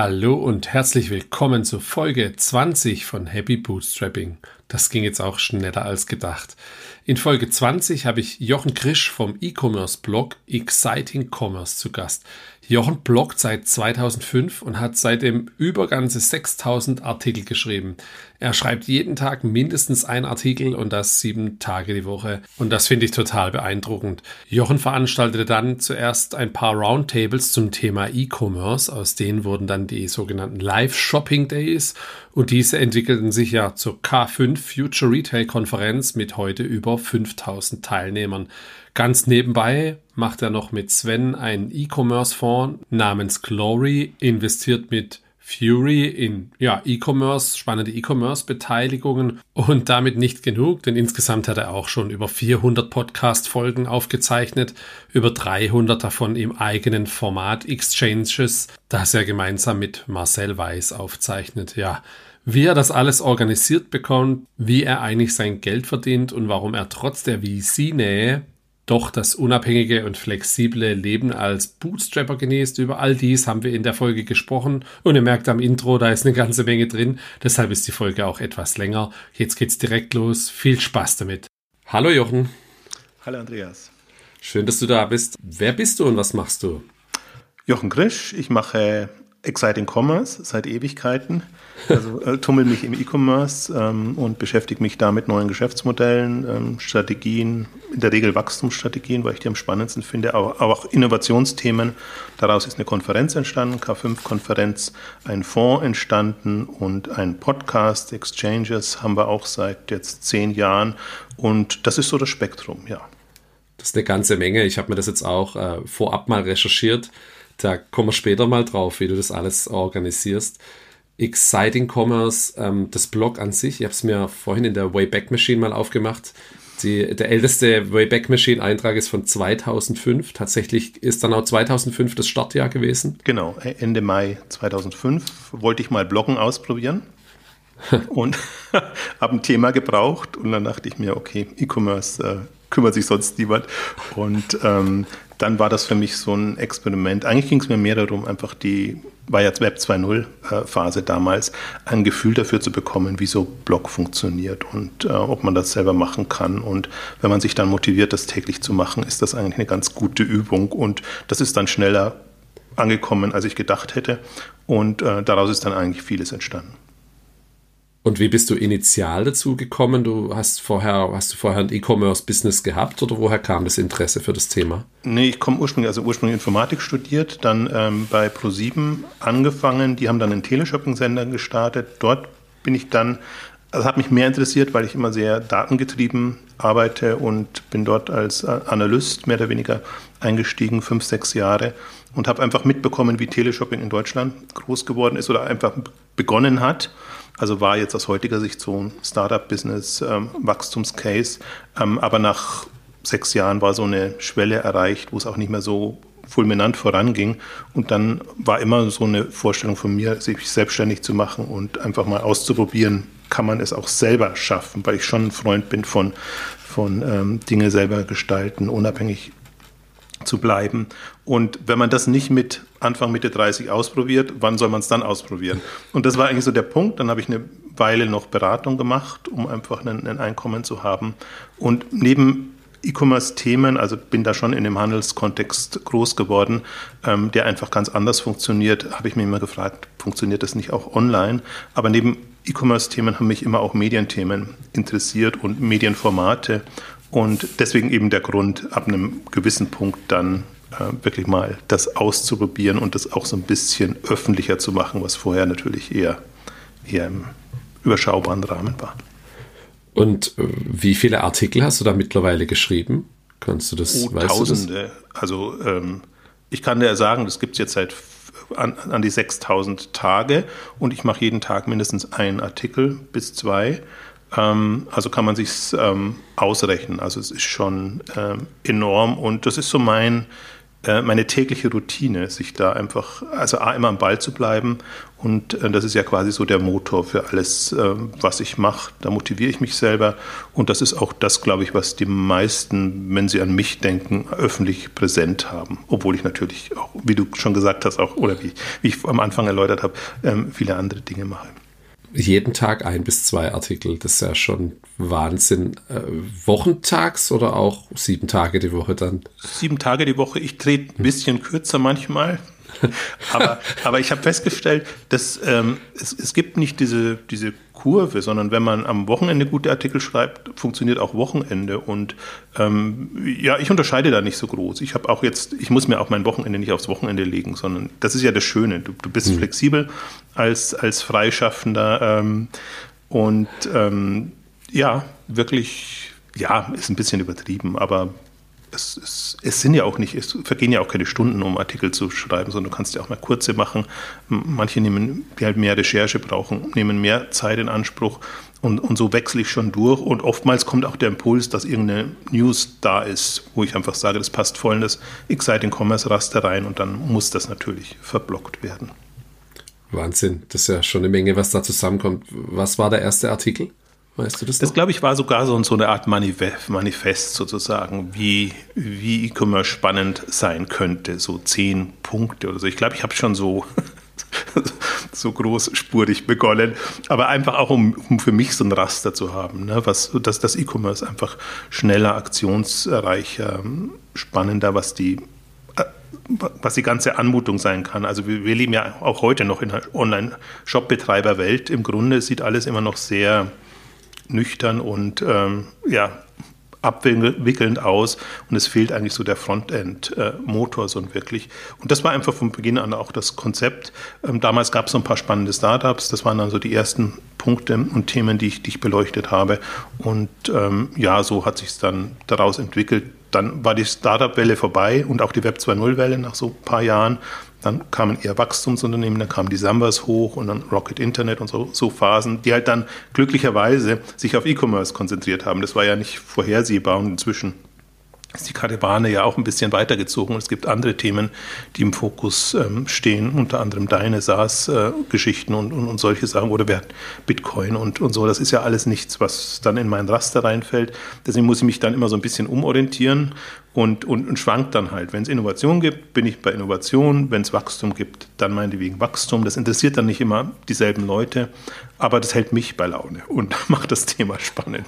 Hallo und herzlich willkommen zur Folge 20 von Happy Bootstrapping. Das ging jetzt auch schneller als gedacht. In Folge 20 habe ich Jochen Krisch vom E-Commerce-Blog Exciting Commerce zu Gast. Jochen bloggt seit 2005 und hat seitdem über ganze 6000 Artikel geschrieben. Er schreibt jeden Tag mindestens ein Artikel und das sieben Tage die Woche. Und das finde ich total beeindruckend. Jochen veranstaltete dann zuerst ein paar Roundtables zum Thema E-Commerce. Aus denen wurden dann die sogenannten Live-Shopping Days. Und diese entwickelten sich ja zur K5 Future Retail Konferenz mit heute über 5000 Teilnehmern. Ganz nebenbei macht er noch mit Sven einen E-Commerce-Fonds namens Glory, investiert mit Fury in ja, E-Commerce, spannende E-Commerce-Beteiligungen und damit nicht genug, denn insgesamt hat er auch schon über 400 Podcast-Folgen aufgezeichnet, über 300 davon im eigenen Format Exchanges, das er gemeinsam mit Marcel Weiß aufzeichnet. Ja, wie er das alles organisiert bekommt, wie er eigentlich sein Geld verdient und warum er trotz der VC-Nähe doch das unabhängige und flexible Leben als Bootstrapper genießt. Über all dies haben wir in der Folge gesprochen und ihr merkt am Intro, da ist eine ganze Menge drin. Deshalb ist die Folge auch etwas länger. Jetzt geht's direkt los. Viel Spaß damit. Hallo Jochen. Hallo Andreas. Schön, dass du da bist. Wer bist du und was machst du? Jochen Grisch. Ich mache Exciting Commerce seit Ewigkeiten. Also äh, tummel mich im E-Commerce ähm, und beschäftige mich da mit neuen Geschäftsmodellen, ähm, Strategien, in der Regel Wachstumsstrategien, weil ich die am spannendsten finde, aber, aber auch Innovationsthemen. Daraus ist eine Konferenz entstanden, K5-Konferenz, ein Fonds entstanden und ein Podcast, Exchanges, haben wir auch seit jetzt zehn Jahren. Und das ist so das Spektrum, ja. Das ist eine ganze Menge. Ich habe mir das jetzt auch äh, vorab mal recherchiert. Da kommen wir später mal drauf, wie du das alles organisierst. Exciting Commerce, ähm, das Blog an sich, ich habe es mir vorhin in der Wayback Machine mal aufgemacht. Die, der älteste Wayback Machine Eintrag ist von 2005. Tatsächlich ist dann auch 2005 das Startjahr gewesen. Genau, Ende Mai 2005 wollte ich mal Bloggen ausprobieren und habe ein Thema gebraucht und dann dachte ich mir, okay, E-Commerce äh, kümmert sich sonst niemand. Und ähm, dann war das für mich so ein Experiment. Eigentlich ging es mir mehr darum, einfach die, war jetzt Web 2.0 äh, damals, ein Gefühl dafür zu bekommen, wie so Blog funktioniert und äh, ob man das selber machen kann. Und wenn man sich dann motiviert, das täglich zu machen, ist das eigentlich eine ganz gute Übung. Und das ist dann schneller angekommen, als ich gedacht hätte. Und äh, daraus ist dann eigentlich vieles entstanden. Und wie bist du initial dazu gekommen? Du hast vorher, hast du vorher ein E-Commerce-Business gehabt oder woher kam das Interesse für das Thema? Nee, ich komme ursprünglich, also ursprünglich Informatik studiert, dann ähm, bei Pro7 angefangen, die haben dann einen Teleshopping-Sender gestartet. Dort bin ich dann, also hat mich mehr interessiert, weil ich immer sehr datengetrieben arbeite und bin dort als äh, Analyst mehr oder weniger eingestiegen, fünf, sechs Jahre und habe einfach mitbekommen, wie Teleshopping in Deutschland groß geworden ist oder einfach begonnen hat. Also war jetzt aus heutiger Sicht so ein Startup-Business, ähm, Wachstumscase. Ähm, aber nach sechs Jahren war so eine Schwelle erreicht, wo es auch nicht mehr so fulminant voranging. Und dann war immer so eine Vorstellung von mir, sich selbstständig zu machen und einfach mal auszuprobieren, kann man es auch selber schaffen, weil ich schon ein Freund bin von, von ähm, Dinge selber gestalten, unabhängig zu bleiben. Und wenn man das nicht mit Anfang, Mitte 30 ausprobiert, wann soll man es dann ausprobieren? Und das war eigentlich so der Punkt. Dann habe ich eine Weile noch Beratung gemacht, um einfach ein, ein Einkommen zu haben. Und neben E-Commerce-Themen, also bin da schon in dem Handelskontext groß geworden, ähm, der einfach ganz anders funktioniert, habe ich mir immer gefragt, funktioniert das nicht auch online? Aber neben E-Commerce-Themen haben mich immer auch Medienthemen interessiert und Medienformate. Und deswegen eben der Grund, ab einem gewissen Punkt dann äh, wirklich mal das auszuprobieren und das auch so ein bisschen öffentlicher zu machen, was vorher natürlich eher, eher im überschaubaren Rahmen war. Und äh, wie viele Artikel hast du da mittlerweile geschrieben? Kannst du das? Oh, Tausende. Das? Also ähm, ich kann dir sagen, das gibt es jetzt seit an, an die 6000 Tage und ich mache jeden Tag mindestens einen Artikel bis zwei. Ähm, also kann man sich ähm, ausrechnen. Also es ist schon ähm, enorm und das ist so mein äh, meine tägliche Routine, sich da einfach, also A, immer am Ball zu bleiben und äh, das ist ja quasi so der Motor für alles, äh, was ich mache. Da motiviere ich mich selber und das ist auch das, glaube ich, was die meisten, wenn sie an mich denken, öffentlich präsent haben. Obwohl ich natürlich auch, wie du schon gesagt hast, auch oder wie, wie ich am Anfang erläutert habe, ähm, viele andere Dinge mache jeden Tag ein bis zwei Artikel. Das ist ja schon Wahnsinn. Äh, wochentags oder auch sieben Tage die Woche dann? Sieben Tage die Woche. Ich drehe ein bisschen kürzer manchmal. aber, aber ich habe festgestellt, dass ähm, es, es gibt nicht diese, diese Kurve, sondern wenn man am Wochenende gute Artikel schreibt, funktioniert auch Wochenende. Und ähm, ja, ich unterscheide da nicht so groß. Ich habe auch jetzt, ich muss mir auch mein Wochenende nicht aufs Wochenende legen, sondern das ist ja das Schöne. Du, du bist mhm. flexibel als, als Freischaffender ähm, und ähm, ja, wirklich, ja, ist ein bisschen übertrieben, aber es, es, es, sind ja auch nicht, es vergehen ja auch keine Stunden, um Artikel zu schreiben, sondern du kannst ja auch mal kurze machen. Manche nehmen, die halt mehr Recherche brauchen, nehmen mehr Zeit in Anspruch und, und so wechsle ich schon durch. Und oftmals kommt auch der Impuls, dass irgendeine News da ist, wo ich einfach sage, das passt voll in das Exciting Commerce Raster rein und dann muss das natürlich verblockt werden. Wahnsinn, das ist ja schon eine Menge, was da zusammenkommt. Was war der erste Artikel? Weißt du das? Das, glaube ich, war sogar so, so eine Art Manifest sozusagen, wie, wie E-Commerce spannend sein könnte. So zehn Punkte oder so. Ich glaube, ich habe schon so, so großspurig begonnen, aber einfach auch, um, um für mich so ein Raster zu haben, ne? was, dass das E-Commerce einfach schneller, aktionsreicher, spannender, was die was die ganze Anmutung sein kann. Also wir, wir leben ja auch heute noch in einer Online-Shop-Betreiber-Welt. Im Grunde sieht alles immer noch sehr nüchtern und ähm, ja, abwickelnd aus und es fehlt eigentlich so der Frontend-Motor äh, so wirklich. Und das war einfach von Beginn an auch das Konzept. Ähm, damals gab es so ein paar spannende Startups, das waren dann so die ersten Punkte und Themen, die ich, die ich beleuchtet habe. Und ähm, ja, so hat sich es dann daraus entwickelt. Dann war die Startup-Welle vorbei und auch die Web 2.0-Welle nach so ein paar Jahren. Dann kamen eher Wachstumsunternehmen, dann kamen die Sambas hoch und dann Rocket Internet und so, so Phasen, die halt dann glücklicherweise sich auf E-Commerce konzentriert haben. Das war ja nicht vorhersehbar und inzwischen ist die Karawane ja auch ein bisschen weitergezogen. Es gibt andere Themen, die im Fokus ähm, stehen, unter anderem deine SaaS-Geschichten und, und, und, solche Sachen oder Bitcoin und, und so. Das ist ja alles nichts, was dann in mein Raster reinfällt. Deswegen muss ich mich dann immer so ein bisschen umorientieren und, und, und schwankt dann halt. Wenn es Innovation gibt, bin ich bei Innovation. Wenn es Wachstum gibt, dann meinetwegen Wachstum. Das interessiert dann nicht immer dieselben Leute, aber das hält mich bei Laune und macht das Thema spannend.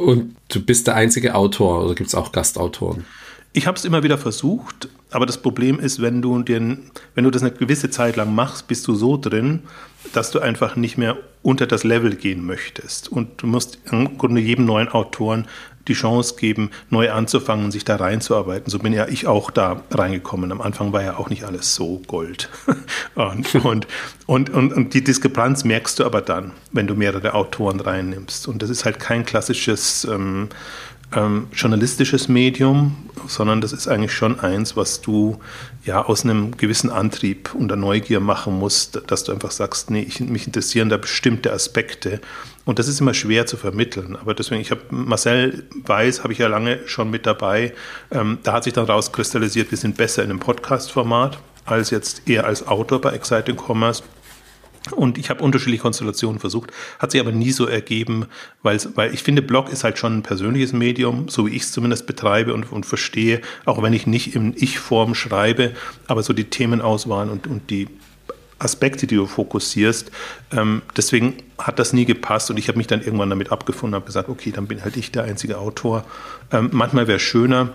Und du bist der einzige Autor oder gibt es auch Gastautoren? Ich habe es immer wieder versucht, aber das Problem ist, wenn du, den, wenn du das eine gewisse Zeit lang machst, bist du so drin, dass du einfach nicht mehr unter das Level gehen möchtest. Und du musst im Grunde jedem neuen Autoren die Chance geben, neu anzufangen und sich da reinzuarbeiten. So bin ja ich auch da reingekommen. Am Anfang war ja auch nicht alles so Gold. und, und, und, und, und die Diskrepanz merkst du aber dann, wenn du mehrere Autoren reinnimmst. Und das ist halt kein klassisches ähm, ähm, journalistisches Medium, sondern das ist eigentlich schon eins, was du ja aus einem gewissen Antrieb und der Neugier machen musst, dass du einfach sagst, nee, ich, mich interessieren da bestimmte Aspekte. Und das ist immer schwer zu vermitteln. Aber deswegen, ich habe Marcel Weiß, habe ich ja lange schon mit dabei. Ähm, da hat sich dann rauskristallisiert, wir sind besser in einem Podcast-Format als jetzt eher als Autor bei Exciting Commerce. Und ich habe unterschiedliche Konstellationen versucht, hat sich aber nie so ergeben, weil ich finde, Blog ist halt schon ein persönliches Medium, so wie ich es zumindest betreibe und, und verstehe, auch wenn ich nicht in Ich-Form schreibe, aber so die Themenauswahl und, und die Aspekte, die du fokussierst. Ähm, deswegen hat das nie gepasst und ich habe mich dann irgendwann damit abgefunden, habe gesagt, okay, dann bin halt ich der einzige Autor. Ähm, manchmal wäre es schöner,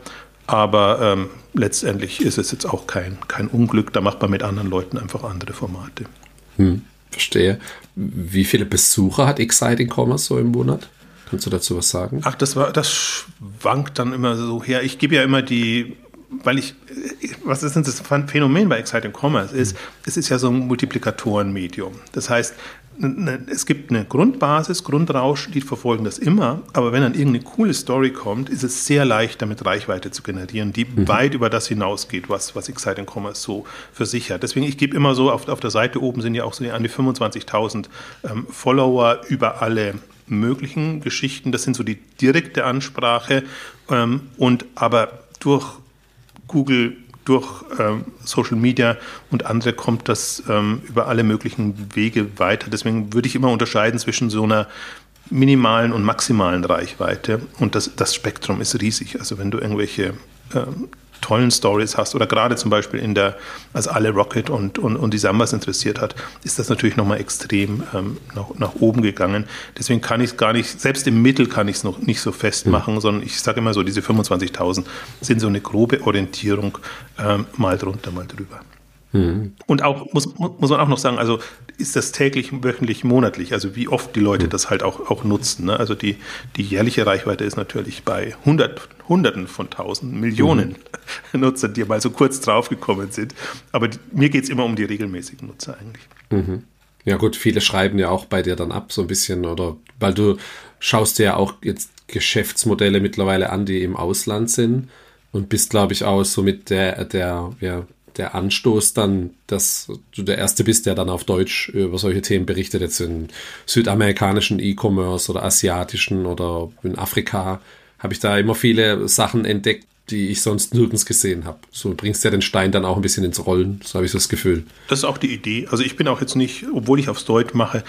aber ähm, letztendlich ist es jetzt auch kein, kein Unglück. Da macht man mit anderen Leuten einfach andere Formate. Hm. Verstehe. Wie viele Besucher hat Exciting Commerce so im Monat? Kannst du dazu was sagen? Ach, das war, das schwankt dann immer so her. Ich gebe ja immer die, weil ich, was ist denn das Phänomen bei Exciting Commerce ist, mhm. es ist ja so ein Multiplikatorenmedium. Das heißt, es gibt eine Grundbasis, Grundrausch, die verfolgen das immer, aber wenn dann irgendeine coole Story kommt, ist es sehr leicht, damit Reichweite zu generieren, die mhm. weit über das hinausgeht, was, was Exciting Commerce so für sich hat. Deswegen, ich gebe immer so, auf, auf der Seite oben sind ja auch so an die 25.000 ähm, Follower über alle möglichen Geschichten. Das sind so die direkte Ansprache ähm, und aber durch Google durch ähm, Social Media und andere kommt das ähm, über alle möglichen Wege weiter. Deswegen würde ich immer unterscheiden zwischen so einer minimalen und maximalen Reichweite und das, das Spektrum ist riesig. Also wenn du irgendwelche ähm, tollen Stories hast oder gerade zum Beispiel in der, als alle Rocket und, und, und die Sambas interessiert hat, ist das natürlich nochmal extrem ähm, nach, nach oben gegangen. Deswegen kann ich es gar nicht, selbst im Mittel kann ich es noch nicht so festmachen, mhm. sondern ich sage immer so, diese 25.000 sind so eine grobe Orientierung, ähm, mal drunter, mal drüber. Mhm. Und auch, muss, muss man auch noch sagen, also ist das täglich, wöchentlich, monatlich, also wie oft die Leute mhm. das halt auch, auch nutzen. Ne? Also die, die jährliche Reichweite ist natürlich bei hundert, Hunderten von Tausend, Millionen mhm. Nutzer, die mal so kurz draufgekommen sind. Aber die, mir geht es immer um die regelmäßigen Nutzer eigentlich. Mhm. Ja gut, viele schreiben ja auch bei dir dann ab so ein bisschen, oder weil du schaust dir ja auch jetzt Geschäftsmodelle mittlerweile an, die im Ausland sind und bist, glaube ich, auch so mit der, der, ja, der Anstoß dann, dass du der Erste bist, der dann auf Deutsch über solche Themen berichtet, jetzt in südamerikanischen E-Commerce oder asiatischen oder in Afrika, habe ich da immer viele Sachen entdeckt, die ich sonst nirgends gesehen habe. So bringst du ja den Stein dann auch ein bisschen ins Rollen, so habe ich so das Gefühl. Das ist auch die Idee. Also ich bin auch jetzt nicht, obwohl ich aufs Deutsch mache,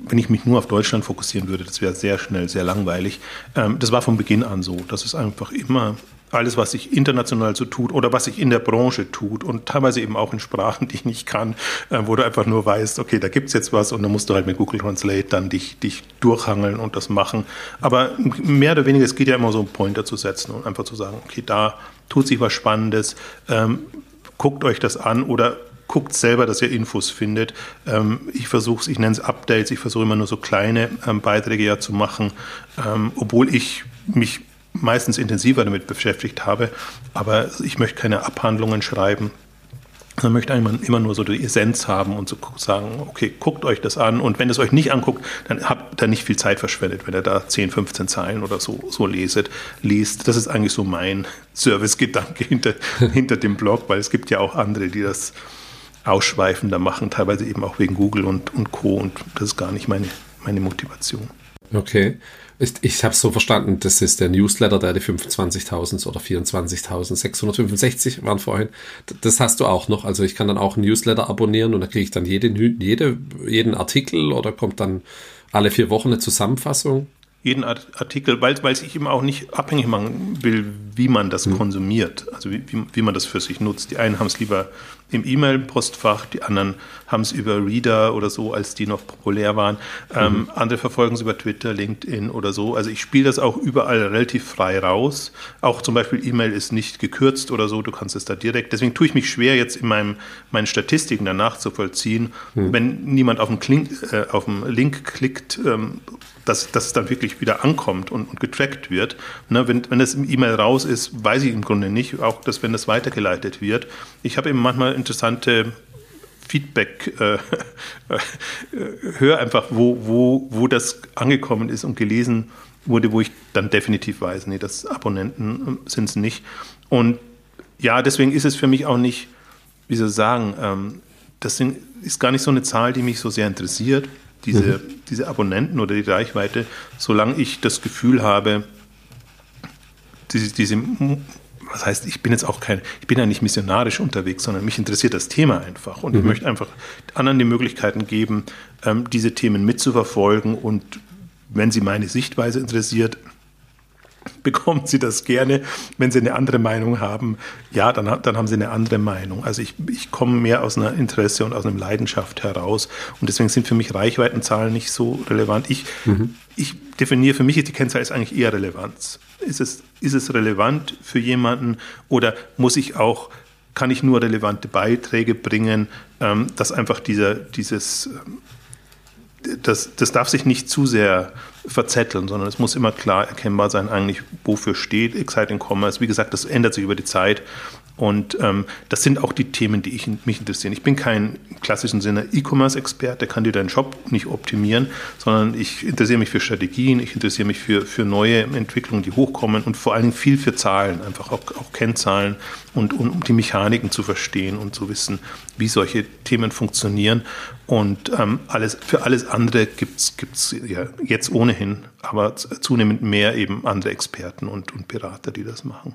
wenn ich mich nur auf Deutschland fokussieren würde, das wäre sehr schnell, sehr langweilig. Ähm, das war von Beginn an so. Das ist einfach immer alles, was sich international so tut oder was sich in der Branche tut und teilweise eben auch in Sprachen, die ich nicht kann, äh, wo du einfach nur weißt, okay, da gibt es jetzt was und dann musst du halt mit Google Translate dann dich, dich durchhangeln und das machen. Aber mehr oder weniger, es geht ja immer so, einen Pointer zu setzen und einfach zu sagen, okay, da tut sich was Spannendes, ähm, guckt euch das an oder guckt selber, dass ihr Infos findet. Ähm, ich versuche es, ich nenne es Updates, ich versuche immer nur so kleine ähm, Beiträge ja zu machen, ähm, obwohl ich mich meistens intensiver damit beschäftigt habe. Aber ich möchte keine Abhandlungen schreiben. Man möchte immer, immer nur so die Essenz haben und so sagen, okay, guckt euch das an. Und wenn es euch nicht anguckt, dann habt ihr nicht viel Zeit verschwendet, wenn ihr da 10, 15 Zeilen oder so, so leset, liest. Das ist eigentlich so mein Servicegedanke hinter, hinter dem Blog, weil es gibt ja auch andere, die das ausschweifender machen, teilweise eben auch wegen Google und, und Co. Und das ist gar nicht meine, meine Motivation. Okay. Ich, ich habe es so verstanden, das ist der Newsletter, der die 25.000 oder 24.665 waren vorhin. Das hast du auch noch. Also ich kann dann auch einen Newsletter abonnieren und da kriege ich dann jede, jede, jeden Artikel oder kommt dann alle vier Wochen eine Zusammenfassung jeden Artikel, weil, weil ich eben auch nicht abhängig machen will, wie man das mhm. konsumiert, also wie, wie, wie, man das für sich nutzt. Die einen haben es lieber im E-Mail-Postfach, die anderen haben es über Reader oder so, als die noch populär waren. Ähm, mhm. Andere verfolgen es über Twitter, LinkedIn oder so. Also ich spiele das auch überall relativ frei raus. Auch zum Beispiel E-Mail ist nicht gekürzt oder so, du kannst es da direkt. Deswegen tue ich mich schwer, jetzt in meinem, meinen Statistiken danach zu vollziehen, mhm. wenn niemand auf den, Klink, äh, auf den Link klickt, ähm, dass, dass es dann wirklich wieder ankommt und, und getrackt wird. Ne, wenn, wenn das E-Mail raus ist, weiß ich im Grunde nicht, auch dass wenn das weitergeleitet wird. Ich habe eben manchmal interessante Feedback, äh, äh, höre einfach, wo, wo, wo das angekommen ist und gelesen wurde, wo ich dann definitiv weiß, nee, das Abonnenten äh, sind es nicht. Und ja, deswegen ist es für mich auch nicht, wie soll ich sagen, ähm, das ist gar nicht so eine Zahl, die mich so sehr interessiert diese, mhm. diese Abonnenten oder die Reichweite, solange ich das Gefühl habe, diese, diese, was heißt, ich bin jetzt auch kein, ich bin ja nicht missionarisch unterwegs, sondern mich interessiert das Thema einfach und mhm. ich möchte einfach anderen die Möglichkeiten geben, ähm, diese Themen mitzuverfolgen und wenn sie meine Sichtweise interessiert, bekommen Sie das gerne. Wenn Sie eine andere Meinung haben, ja, dann, dann haben Sie eine andere Meinung. Also ich, ich komme mehr aus einer Interesse und aus einer Leidenschaft heraus. Und deswegen sind für mich Reichweitenzahlen nicht so relevant. Ich, mhm. ich definiere, für mich ist die Kennzahl ist eigentlich eher Relevanz. Ist es, ist es relevant für jemanden oder muss ich auch kann ich nur relevante Beiträge bringen, ähm, dass einfach dieser, dieses ähm, das, das darf sich nicht zu sehr verzetteln, sondern es muss immer klar erkennbar sein, eigentlich, wofür steht Exciting Commerce. Wie gesagt, das ändert sich über die Zeit und ähm, das sind auch die Themen, die ich, mich interessieren. Ich bin kein im klassischen Sinne E-Commerce-Experte, der kann dir deinen Shop nicht optimieren, sondern ich interessiere mich für Strategien, ich interessiere mich für, für neue Entwicklungen, die hochkommen und vor Dingen viel für Zahlen, einfach auch, auch Kennzahlen und, und um die Mechaniken zu verstehen und zu wissen, wie solche Themen funktionieren. Und ähm, alles, für alles andere gibt es ja jetzt ohnehin, aber zunehmend mehr eben andere Experten und, und Berater, die das machen.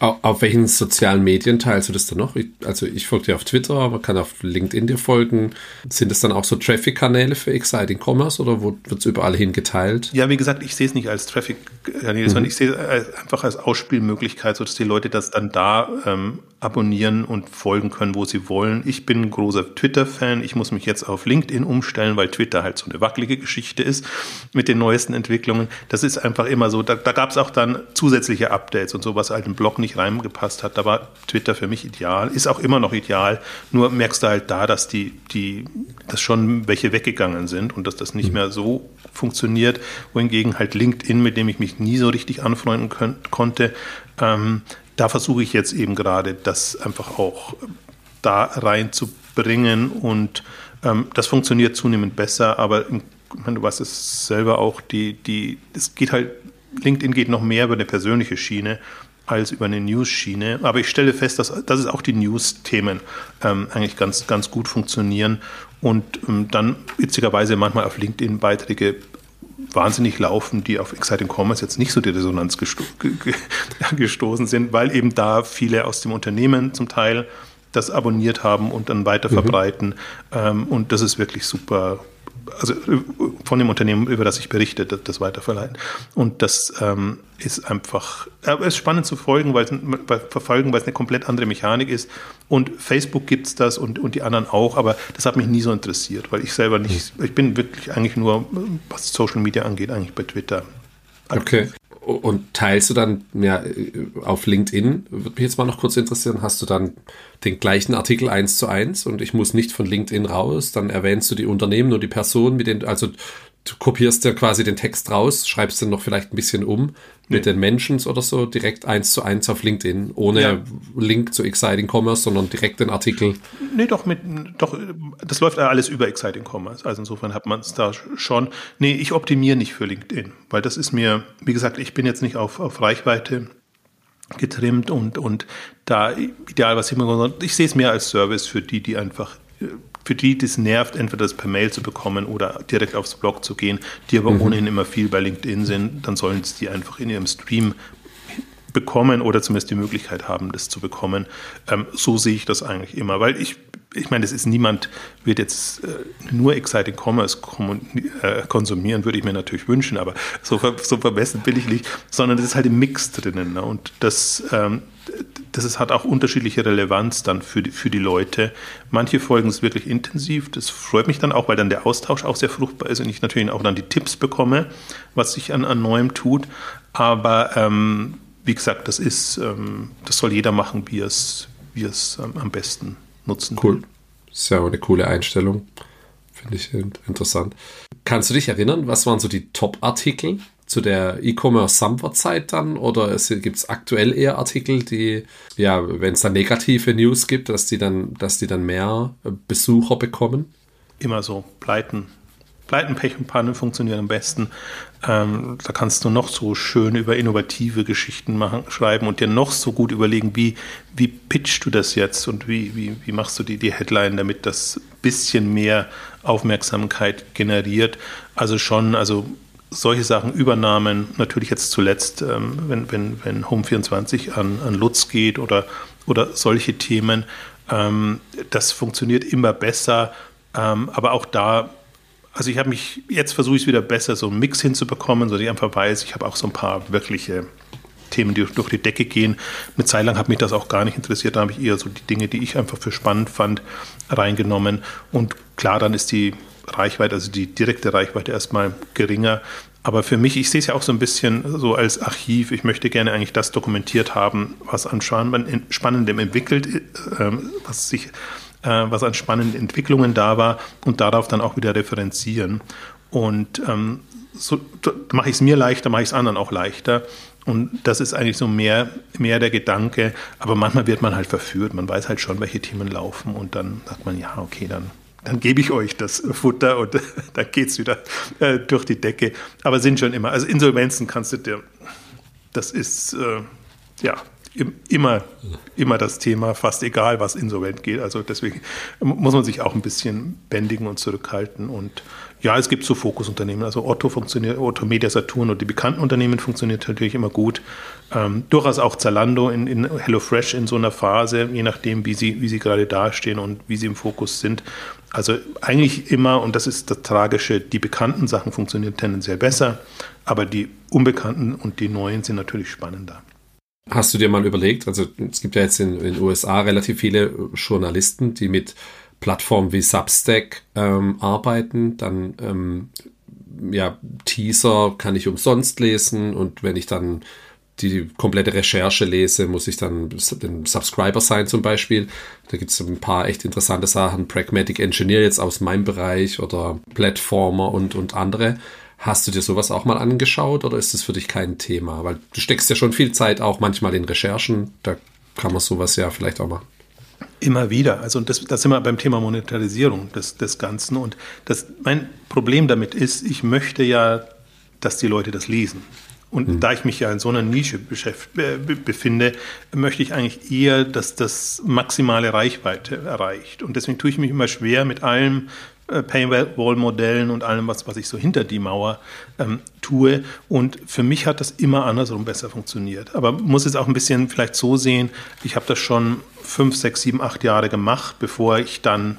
Auf welchen sozialen Medien teilst du das dann noch? Ich, also ich folge dir auf Twitter, man kann auf LinkedIn dir folgen. Sind es dann auch so Traffic-Kanäle für Exciting Commerce oder wird es überall hin geteilt? Ja, wie gesagt, ich sehe es nicht als Traffic-Kanäle, mhm. sondern ich sehe es einfach als Ausspielmöglichkeit, sodass die Leute das dann da ähm, abonnieren und folgen können, wo sie wollen. Ich bin ein großer Twitter-Fan. Ich muss mich jetzt auf LinkedIn umstellen, weil Twitter halt so eine wackelige Geschichte ist mit den neuesten Entwicklungen. Das ist einfach immer so. Da, da gab es auch dann zusätzliche Updates und so, was halt im Blog nicht reingepasst hat. Da war Twitter für mich ideal. Ist auch immer noch ideal. Nur merkst du halt da, dass die, die, dass schon welche weggegangen sind und dass das nicht mhm. mehr so funktioniert. Wohingegen halt LinkedIn, mit dem ich mich nie so richtig anfreunden konnte, ähm, da versuche ich jetzt eben gerade, das einfach auch da reinzubringen und ähm, das funktioniert zunehmend besser, aber im, meine, du weißt es selber auch, die, die, es geht halt, LinkedIn geht noch mehr über eine persönliche Schiene als über eine News-Schiene. Aber ich stelle fest, dass, dass es auch die News-Themen ähm, eigentlich ganz, ganz gut funktionieren und ähm, dann witzigerweise manchmal auf LinkedIn Beiträge wahnsinnig laufen, die auf Exciting Commerce jetzt nicht so die Resonanz gesto gestoßen sind, weil eben da viele aus dem Unternehmen zum Teil das abonniert haben und dann weiter mhm. verbreiten. Ähm, und das ist wirklich super. Also äh, von dem Unternehmen, über das ich berichte, das, das weiterverleiten. Und das ähm, ist einfach, äh, ist spannend zu folgen, weil es verfolgen, weil es eine komplett andere Mechanik ist. Und Facebook gibt es das und, und die anderen auch, aber das hat mich nie so interessiert, weil ich selber nicht, mhm. ich bin wirklich eigentlich nur, was Social Media angeht, eigentlich bei Twitter. Okay. Und teilst du dann ja, auf LinkedIn, würde mich jetzt mal noch kurz interessieren, hast du dann den gleichen Artikel eins zu eins und ich muss nicht von LinkedIn raus, dann erwähnst du die Unternehmen und die Person, mit denen, also du kopierst ja quasi den Text raus, schreibst den noch vielleicht ein bisschen um mit nee. den Mentions oder so, direkt eins zu eins auf LinkedIn, ohne ja. Link zu Exciting Commerce, sondern direkt den Artikel. Nee, doch, mit, doch, das läuft alles über Exciting Commerce. Also insofern hat man es da schon. Nee, ich optimiere nicht für LinkedIn, weil das ist mir, wie gesagt, ich bin jetzt nicht auf, auf Reichweite getrimmt und, und da ideal was immer, ich sehe es mehr als Service für die, die einfach für die das nervt, entweder das per Mail zu bekommen oder direkt aufs Blog zu gehen, die aber mhm. ohnehin immer viel bei LinkedIn sind, dann sollen es die einfach in ihrem Stream bekommen oder zumindest die Möglichkeit haben, das zu bekommen. Ähm, so sehe ich das eigentlich immer, weil ich, ich meine, es ist niemand, wird jetzt äh, nur Exciting Commerce äh, konsumieren, würde ich mir natürlich wünschen, aber so, so vermessen bin ich nicht, sondern es ist halt im Mix drinnen. Ne? Und das, ähm, das ist, hat auch unterschiedliche Relevanz dann für die, für die Leute. Manche folgen es wirklich intensiv. Das freut mich dann auch, weil dann der Austausch auch sehr fruchtbar ist und ich natürlich auch dann die Tipps bekomme, was sich an, an Neuem tut. Aber ähm, wie gesagt, das ist, ähm, das soll jeder machen, wie es, wie es am besten nutzen Cool. Ist ja auch eine coole Einstellung. Finde ich interessant. Kannst du dich erinnern, was waren so die Top-Artikel zu der E-Commerce Summer-Zeit dann? Oder gibt es aktuell eher Artikel, die, ja, wenn es da negative News gibt, dass die dann, dass die dann mehr Besucher bekommen? Immer so, Pleiten. Pleiten, Pech und Pannen funktionieren am besten. Ähm, da kannst du noch so schön über innovative Geschichten machen, schreiben und dir noch so gut überlegen, wie, wie pitchst du das jetzt und wie, wie, wie machst du die, die Headline, damit das bisschen mehr Aufmerksamkeit generiert. Also schon, also solche Sachen, Übernahmen, natürlich jetzt zuletzt, ähm, wenn, wenn, wenn Home24 an, an Lutz geht oder, oder solche Themen, ähm, das funktioniert immer besser. Ähm, aber auch da, also ich habe mich, jetzt versuche ich es wieder besser, so einen Mix hinzubekommen, so dass ich einfach weiß, ich habe auch so ein paar wirkliche Themen, die durch die Decke gehen. Eine Zeit lang hat mich das auch gar nicht interessiert, da habe ich eher so die Dinge, die ich einfach für spannend fand, reingenommen. Und klar, dann ist die Reichweite, also die direkte Reichweite erstmal geringer. Aber für mich, ich sehe es ja auch so ein bisschen so als Archiv. Ich möchte gerne eigentlich das dokumentiert haben, was an Spannendem entwickelt, äh, was sich, was an spannenden Entwicklungen da war und darauf dann auch wieder referenzieren. Und ähm, so mache ich es mir leichter, mache ich es anderen auch leichter. Und das ist eigentlich so mehr, mehr der Gedanke. Aber manchmal wird man halt verführt. Man weiß halt schon, welche Themen laufen. Und dann sagt man, ja, okay, dann dann gebe ich euch das Futter und dann geht es wieder äh, durch die Decke. Aber sind schon immer, also Insolvenzen kannst du dir, das ist, äh, ja, immer, immer das Thema, fast egal, was insolvent geht. Also deswegen muss man sich auch ein bisschen bändigen und zurückhalten. Und ja, es gibt so Fokusunternehmen. Also Otto funktioniert, Otto Media Saturn und die bekannten Unternehmen funktioniert natürlich immer gut. Ähm, durchaus auch Zalando in, in HelloFresh in so einer Phase, je nachdem, wie sie, wie sie gerade dastehen und wie sie im Fokus sind. Also eigentlich immer, und das ist das Tragische, die bekannten Sachen funktionieren tendenziell besser, aber die unbekannten und die neuen sind natürlich spannender. Hast du dir mal überlegt, also es gibt ja jetzt in den USA relativ viele Journalisten, die mit Plattformen wie Substack ähm, arbeiten, dann ähm, ja, Teaser kann ich umsonst lesen und wenn ich dann die komplette Recherche lese, muss ich dann den Subscriber sein zum Beispiel. Da gibt es ein paar echt interessante Sachen. Pragmatic Engineer jetzt aus meinem Bereich oder Platformer und, und andere. Hast du dir sowas auch mal angeschaut oder ist das für dich kein Thema? Weil du steckst ja schon viel Zeit auch manchmal in Recherchen. Da kann man sowas ja vielleicht auch machen. Immer wieder. Also das, das sind wir beim Thema Monetarisierung des, des Ganzen. Und das, mein Problem damit ist, ich möchte ja, dass die Leute das lesen. Und mhm. da ich mich ja in so einer Nische äh, befinde, möchte ich eigentlich eher, dass das maximale Reichweite erreicht. Und deswegen tue ich mich immer schwer mit allem, Paywall-Modellen und allem, was, was ich so hinter die Mauer ähm, tue. Und für mich hat das immer andersrum besser funktioniert. Aber muss es auch ein bisschen vielleicht so sehen, ich habe das schon fünf, sechs, sieben, acht Jahre gemacht, bevor ich dann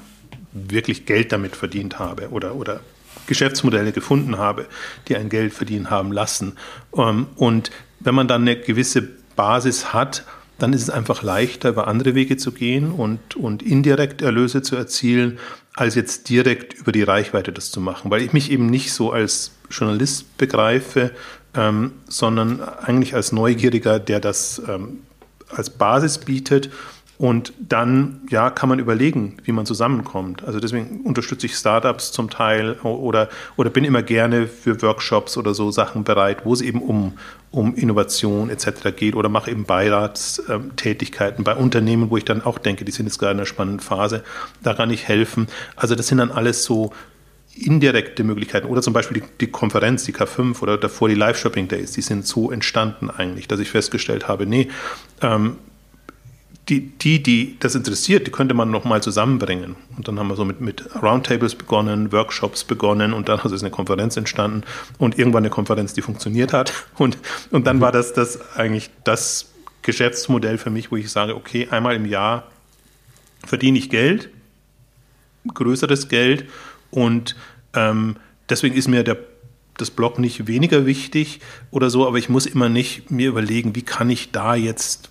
wirklich Geld damit verdient habe oder, oder Geschäftsmodelle gefunden habe, die ein Geld verdienen haben lassen. Ähm, und wenn man dann eine gewisse Basis hat, dann ist es einfach leichter, über andere Wege zu gehen und, und indirekt Erlöse zu erzielen, als jetzt direkt über die Reichweite das zu machen, weil ich mich eben nicht so als Journalist begreife, ähm, sondern eigentlich als Neugieriger, der das ähm, als Basis bietet und dann, ja, kann man überlegen, wie man zusammenkommt. Also deswegen unterstütze ich Startups zum Teil oder, oder bin immer gerne für Workshops oder so Sachen bereit, wo es eben um, um Innovation etc. geht oder mache eben Beiratstätigkeiten bei Unternehmen, wo ich dann auch denke, die sind jetzt gerade in einer spannenden Phase, da kann ich helfen. Also das sind dann alles so indirekte Möglichkeiten oder zum Beispiel die, die Konferenz, die K5 oder davor die Live-Shopping-Days, die sind so entstanden eigentlich, dass ich festgestellt habe, nee, ähm, die, die, die das interessiert, die könnte man nochmal zusammenbringen. Und dann haben wir so mit, mit Roundtables begonnen, Workshops begonnen und dann ist eine Konferenz entstanden und irgendwann eine Konferenz, die funktioniert hat. Und, und dann war das, das eigentlich das Geschäftsmodell für mich, wo ich sage, okay, einmal im Jahr verdiene ich Geld, größeres Geld und ähm, deswegen ist mir der das Blog nicht weniger wichtig oder so, aber ich muss immer nicht mir überlegen, wie kann ich da jetzt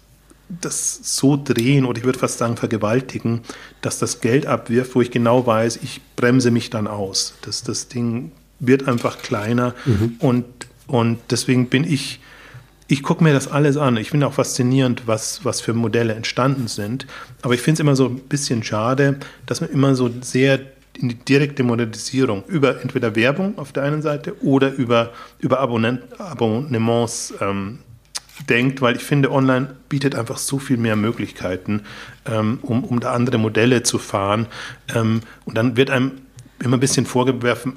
das so drehen oder ich würde fast sagen vergewaltigen, dass das Geld abwirft, wo ich genau weiß, ich bremse mich dann aus. Das, das Ding wird einfach kleiner mhm. und, und deswegen bin ich, ich gucke mir das alles an. Ich finde auch faszinierend, was, was für Modelle entstanden sind. Aber ich finde es immer so ein bisschen schade, dass man immer so sehr in die direkte Monetisierung über entweder Werbung auf der einen Seite oder über, über Abonnent, Abonnements ähm, denkt, weil ich finde, online bietet einfach so viel mehr Möglichkeiten, ähm, um, um da andere Modelle zu fahren. Ähm, und dann wird einem immer ein bisschen vorgeworfen,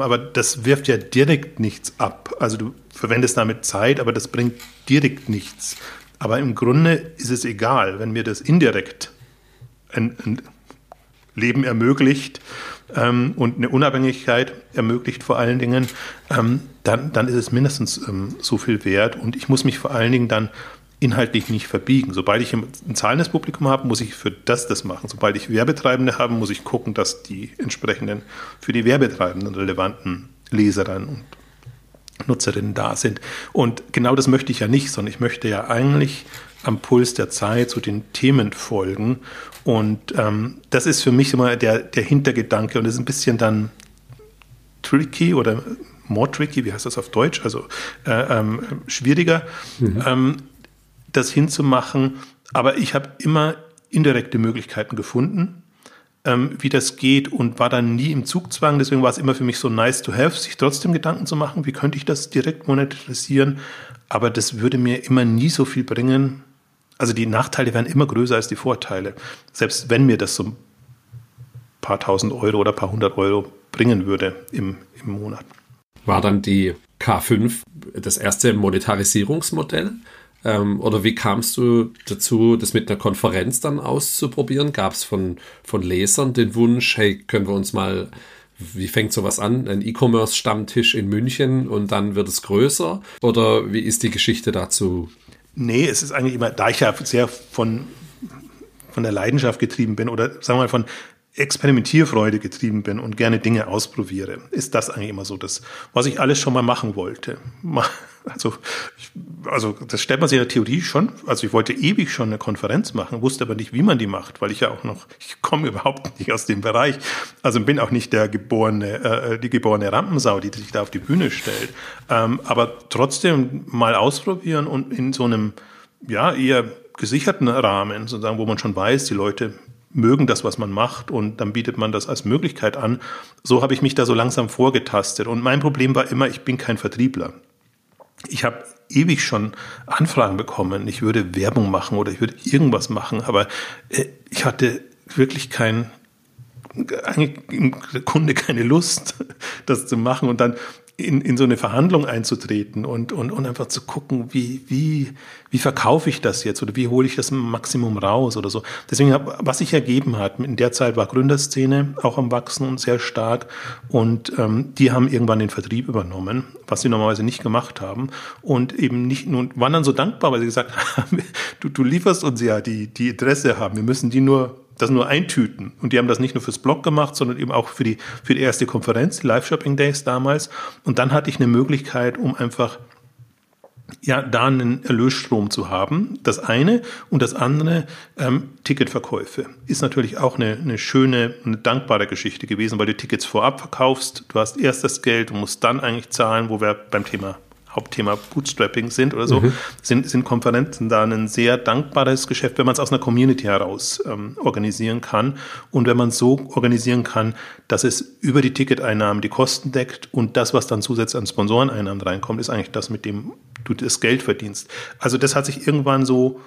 aber das wirft ja direkt nichts ab. Also du verwendest damit Zeit, aber das bringt direkt nichts. Aber im Grunde ist es egal, wenn mir das indirekt ein, ein Leben ermöglicht ähm, und eine Unabhängigkeit ermöglicht vor allen Dingen, ähm, dann, dann ist es mindestens ähm, so viel wert. Und ich muss mich vor allen Dingen dann inhaltlich nicht verbiegen. Sobald ich ein zahlendes Publikum habe, muss ich für das das machen. Sobald ich Werbetreibende habe, muss ich gucken, dass die entsprechenden für die Werbetreibenden relevanten Leserinnen und Nutzerinnen da sind. Und genau das möchte ich ja nicht, sondern ich möchte ja eigentlich am Puls der Zeit zu den Themen folgen. Und ähm, das ist für mich immer der, der Hintergedanke und das ist ein bisschen dann tricky oder more tricky, wie heißt das auf Deutsch, also äh, ähm, schwieriger, mhm. ähm, das hinzumachen. Aber ich habe immer indirekte Möglichkeiten gefunden, ähm, wie das geht und war dann nie im Zugzwang. Deswegen war es immer für mich so nice to have, sich trotzdem Gedanken zu machen, wie könnte ich das direkt monetarisieren. Aber das würde mir immer nie so viel bringen, also die Nachteile werden immer größer als die Vorteile. Selbst wenn mir das so ein paar tausend Euro oder ein paar hundert Euro bringen würde im, im Monat. War dann die K5 das erste Monetarisierungsmodell? Ähm, oder wie kamst du dazu, das mit einer Konferenz dann auszuprobieren? Gab es von, von Lesern den Wunsch, hey, können wir uns mal, wie fängt sowas an? Ein E-Commerce-Stammtisch in München und dann wird es größer? Oder wie ist die Geschichte dazu? Nee, es ist eigentlich immer, da ich ja sehr von, von der Leidenschaft getrieben bin oder sagen wir mal von Experimentierfreude getrieben bin und gerne Dinge ausprobiere, ist das eigentlich immer so das, was ich alles schon mal machen wollte. Also, ich, also das stellt man sich in der Theorie schon. Also ich wollte ewig schon eine Konferenz machen, wusste aber nicht, wie man die macht, weil ich ja auch noch, ich komme überhaupt nicht aus dem Bereich. Also bin auch nicht der geborene, äh, die geborene Rampensau, die sich da auf die Bühne stellt. Ähm, aber trotzdem mal ausprobieren und in so einem, ja, eher gesicherten Rahmen, sozusagen, wo man schon weiß, die Leute mögen das, was man macht und dann bietet man das als Möglichkeit an. So habe ich mich da so langsam vorgetastet. Und mein Problem war immer, ich bin kein Vertriebler. Ich habe ewig schon Anfragen bekommen, ich würde Werbung machen oder ich würde irgendwas machen, aber äh, ich hatte wirklich kein, eigentlich im Kunde keine Lust, das zu machen. Und dann in, in so eine Verhandlung einzutreten und, und, und einfach zu gucken, wie, wie, wie verkaufe ich das jetzt oder wie hole ich das Maximum raus oder so. Deswegen, hab, was sich ergeben hat, in der Zeit war Gründerszene auch am Wachsen und sehr stark und ähm, die haben irgendwann den Vertrieb übernommen, was sie normalerweise nicht gemacht haben und eben nicht nur, waren dann so dankbar, weil sie gesagt haben, du, du lieferst uns ja die, die Interesse haben, wir müssen die nur das nur eintüten. Und die haben das nicht nur fürs Blog gemacht, sondern eben auch für die, für die erste Konferenz, die Live Shopping Days damals. Und dann hatte ich eine Möglichkeit, um einfach ja, da einen Erlösstrom zu haben. Das eine und das andere, ähm, Ticketverkäufe. Ist natürlich auch eine, eine schöne, eine dankbare Geschichte gewesen, weil du Tickets vorab verkaufst, du hast erst das Geld, du musst dann eigentlich zahlen, wo wir beim Thema Hauptthema Bootstrapping sind oder so, mhm. sind, sind Konferenzen da ein sehr dankbares Geschäft, wenn man es aus einer Community heraus ähm, organisieren kann und wenn man es so organisieren kann, dass es über die Ticketeinnahmen die Kosten deckt und das, was dann zusätzlich an Sponsoreneinnahmen reinkommt, ist eigentlich das, mit dem du das Geld verdienst. Also das hat sich irgendwann so,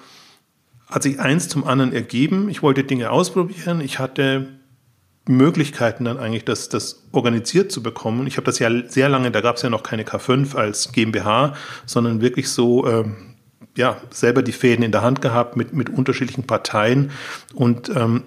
hat sich eins zum anderen ergeben. Ich wollte Dinge ausprobieren. Ich hatte Möglichkeiten dann eigentlich, das, das organisiert zu bekommen. Ich habe das ja sehr lange, da gab es ja noch keine K5 als GmbH, sondern wirklich so ähm, ja selber die Fäden in der Hand gehabt mit mit unterschiedlichen Parteien und ähm,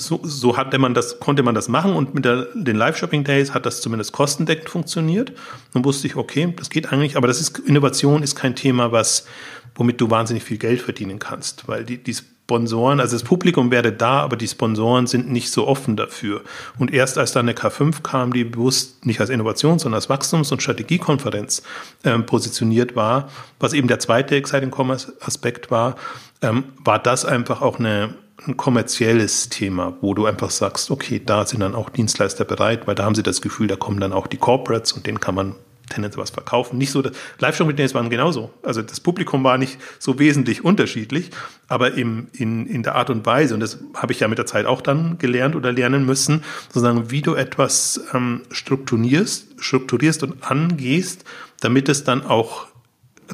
so, so hatte man das, konnte man das machen und mit der, den Live-Shopping-Days hat das zumindest kostendeckend funktioniert. Dann wusste ich, okay, das geht eigentlich, aber das ist, Innovation ist kein Thema, was, womit du wahnsinnig viel Geld verdienen kannst, weil die, die Sponsoren, also das Publikum wäre da, aber die Sponsoren sind nicht so offen dafür. Und erst als dann eine K5 kam, die bewusst nicht als Innovations-, sondern als Wachstums- und Strategiekonferenz ähm, positioniert war, was eben der zweite Exciting Commerce Aspekt war, ähm, war das einfach auch eine, ein kommerzielles Thema, wo du einfach sagst, okay, da sind dann auch Dienstleister bereit, weil da haben sie das Gefühl, da kommen dann auch die Corporates und denen kann man tendenziell was verkaufen. Nicht so, Live-Show-Days waren genauso. Also das Publikum war nicht so wesentlich unterschiedlich, aber im, in, in der Art und Weise, und das habe ich ja mit der Zeit auch dann gelernt oder lernen müssen, sozusagen, wie du etwas ähm, strukturierst, strukturierst und angehst, damit es dann auch,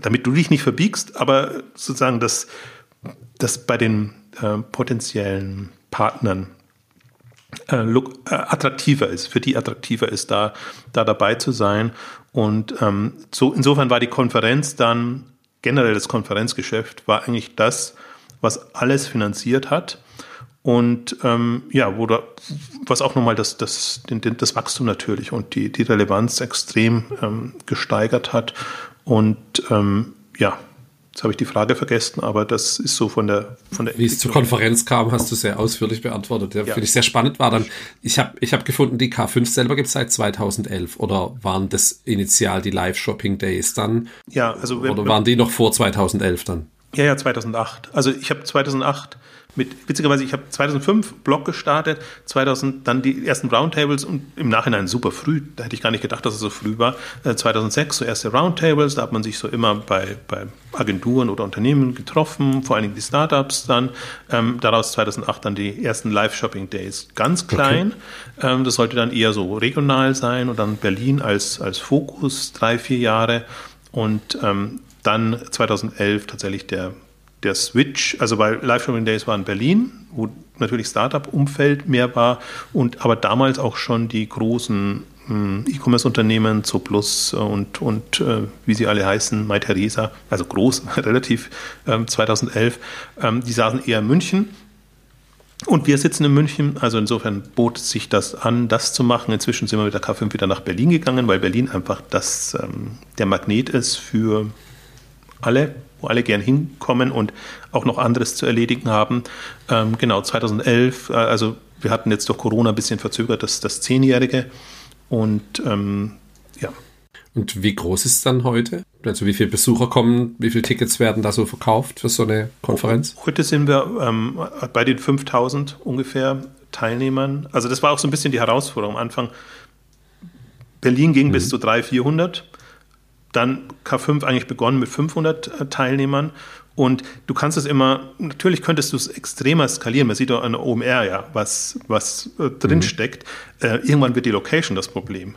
damit du dich nicht verbiegst, aber sozusagen, dass das bei den äh, potenziellen Partnern äh, äh, attraktiver ist, für die attraktiver ist, da, da dabei zu sein. Und ähm, so insofern war die Konferenz dann, generell das Konferenzgeschäft, war eigentlich das, was alles finanziert hat. Und ähm, ja, wo da, was auch nochmal das, das, das Wachstum natürlich und die, die Relevanz extrem ähm, gesteigert hat. Und ähm, ja, Jetzt habe ich die Frage vergessen, aber das ist so von der von der Wie es zur Konferenz kam, hast du sehr ausführlich beantwortet. Ja, ja. Finde ich sehr spannend war dann. Ich habe ich hab gefunden, die K5 selber gibt es seit 2011 oder waren das initial die Live Shopping Days dann? Ja, also oder waren die noch vor 2011 dann? Ja, ja, 2008. Also ich habe 2008 mit, witzigerweise, ich habe 2005 Blog gestartet, 2000 dann die ersten Roundtables und im Nachhinein super früh, da hätte ich gar nicht gedacht, dass es so früh war, 2006 äh, so erste Roundtables, da hat man sich so immer bei, bei Agenturen oder Unternehmen getroffen, vor allen Dingen die Startups dann, ähm, daraus 2008 dann die ersten Live-Shopping-Days ganz klein, okay. ähm, das sollte dann eher so regional sein und dann Berlin als, als Fokus, drei, vier Jahre und ähm, dann 2011 tatsächlich der der Switch, also weil Live Shopping Days war in Berlin, wo natürlich Startup-Umfeld mehr war und aber damals auch schon die großen hm, E-Commerce-Unternehmen, Zooplus und, und äh, wie sie alle heißen, MyTheresa, also groß, relativ, ähm, 2011, ähm, die saßen eher in München. Und wir sitzen in München, also insofern bot sich das an, das zu machen. Inzwischen sind wir mit der K5 wieder nach Berlin gegangen, weil Berlin einfach das, ähm, der Magnet ist für alle, wo alle gern hinkommen und auch noch anderes zu erledigen haben. Ähm, genau, 2011, äh, also wir hatten jetzt durch Corona ein bisschen verzögert das, das Zehnjährige. Und ähm, ja. Und wie groß ist es dann heute? Also wie viele Besucher kommen, wie viele Tickets werden da so verkauft für so eine Konferenz? Heute sind wir ähm, bei den 5000 ungefähr Teilnehmern. Also das war auch so ein bisschen die Herausforderung am Anfang. Berlin ging mhm. bis zu 300, 400. Dann K5 eigentlich begonnen mit 500 äh, Teilnehmern und du kannst es immer, natürlich könntest du es extremer skalieren. Man sieht auch an OMR ja, was, was äh, drin mhm. Äh, irgendwann wird die Location das Problem.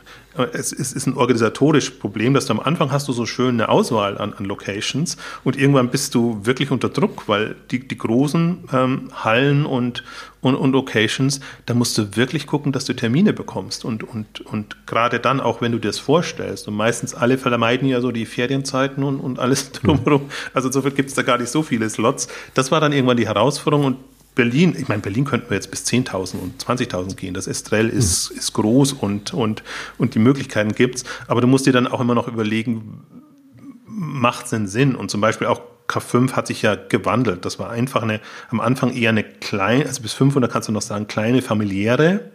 Es, es, ist ein organisatorisches Problem, dass du am Anfang hast du so schön eine Auswahl an, an Locations und irgendwann bist du wirklich unter Druck, weil die, die großen ähm, Hallen und, und, und Locations, da musst du wirklich gucken, dass du Termine bekommst. Und, und, und gerade dann, auch wenn du dir das vorstellst, und meistens alle vermeiden ja so die Ferienzeiten und, und alles drumherum. Also insofern gibt es da gar nicht so viele Slots. Das war dann irgendwann die Herausforderung und Berlin, ich meine, Berlin könnten wir jetzt bis 10.000 und 20.000 gehen. Das Estrell ist, mhm. ist groß und, und, und die Möglichkeiten gibt es. Aber du musst dir dann auch immer noch überlegen, macht es denn Sinn? Und zum Beispiel auch K5 hat sich ja gewandelt. Das war einfach eine, am Anfang eher eine kleine, also bis 500 kannst du noch sagen, kleine familiäre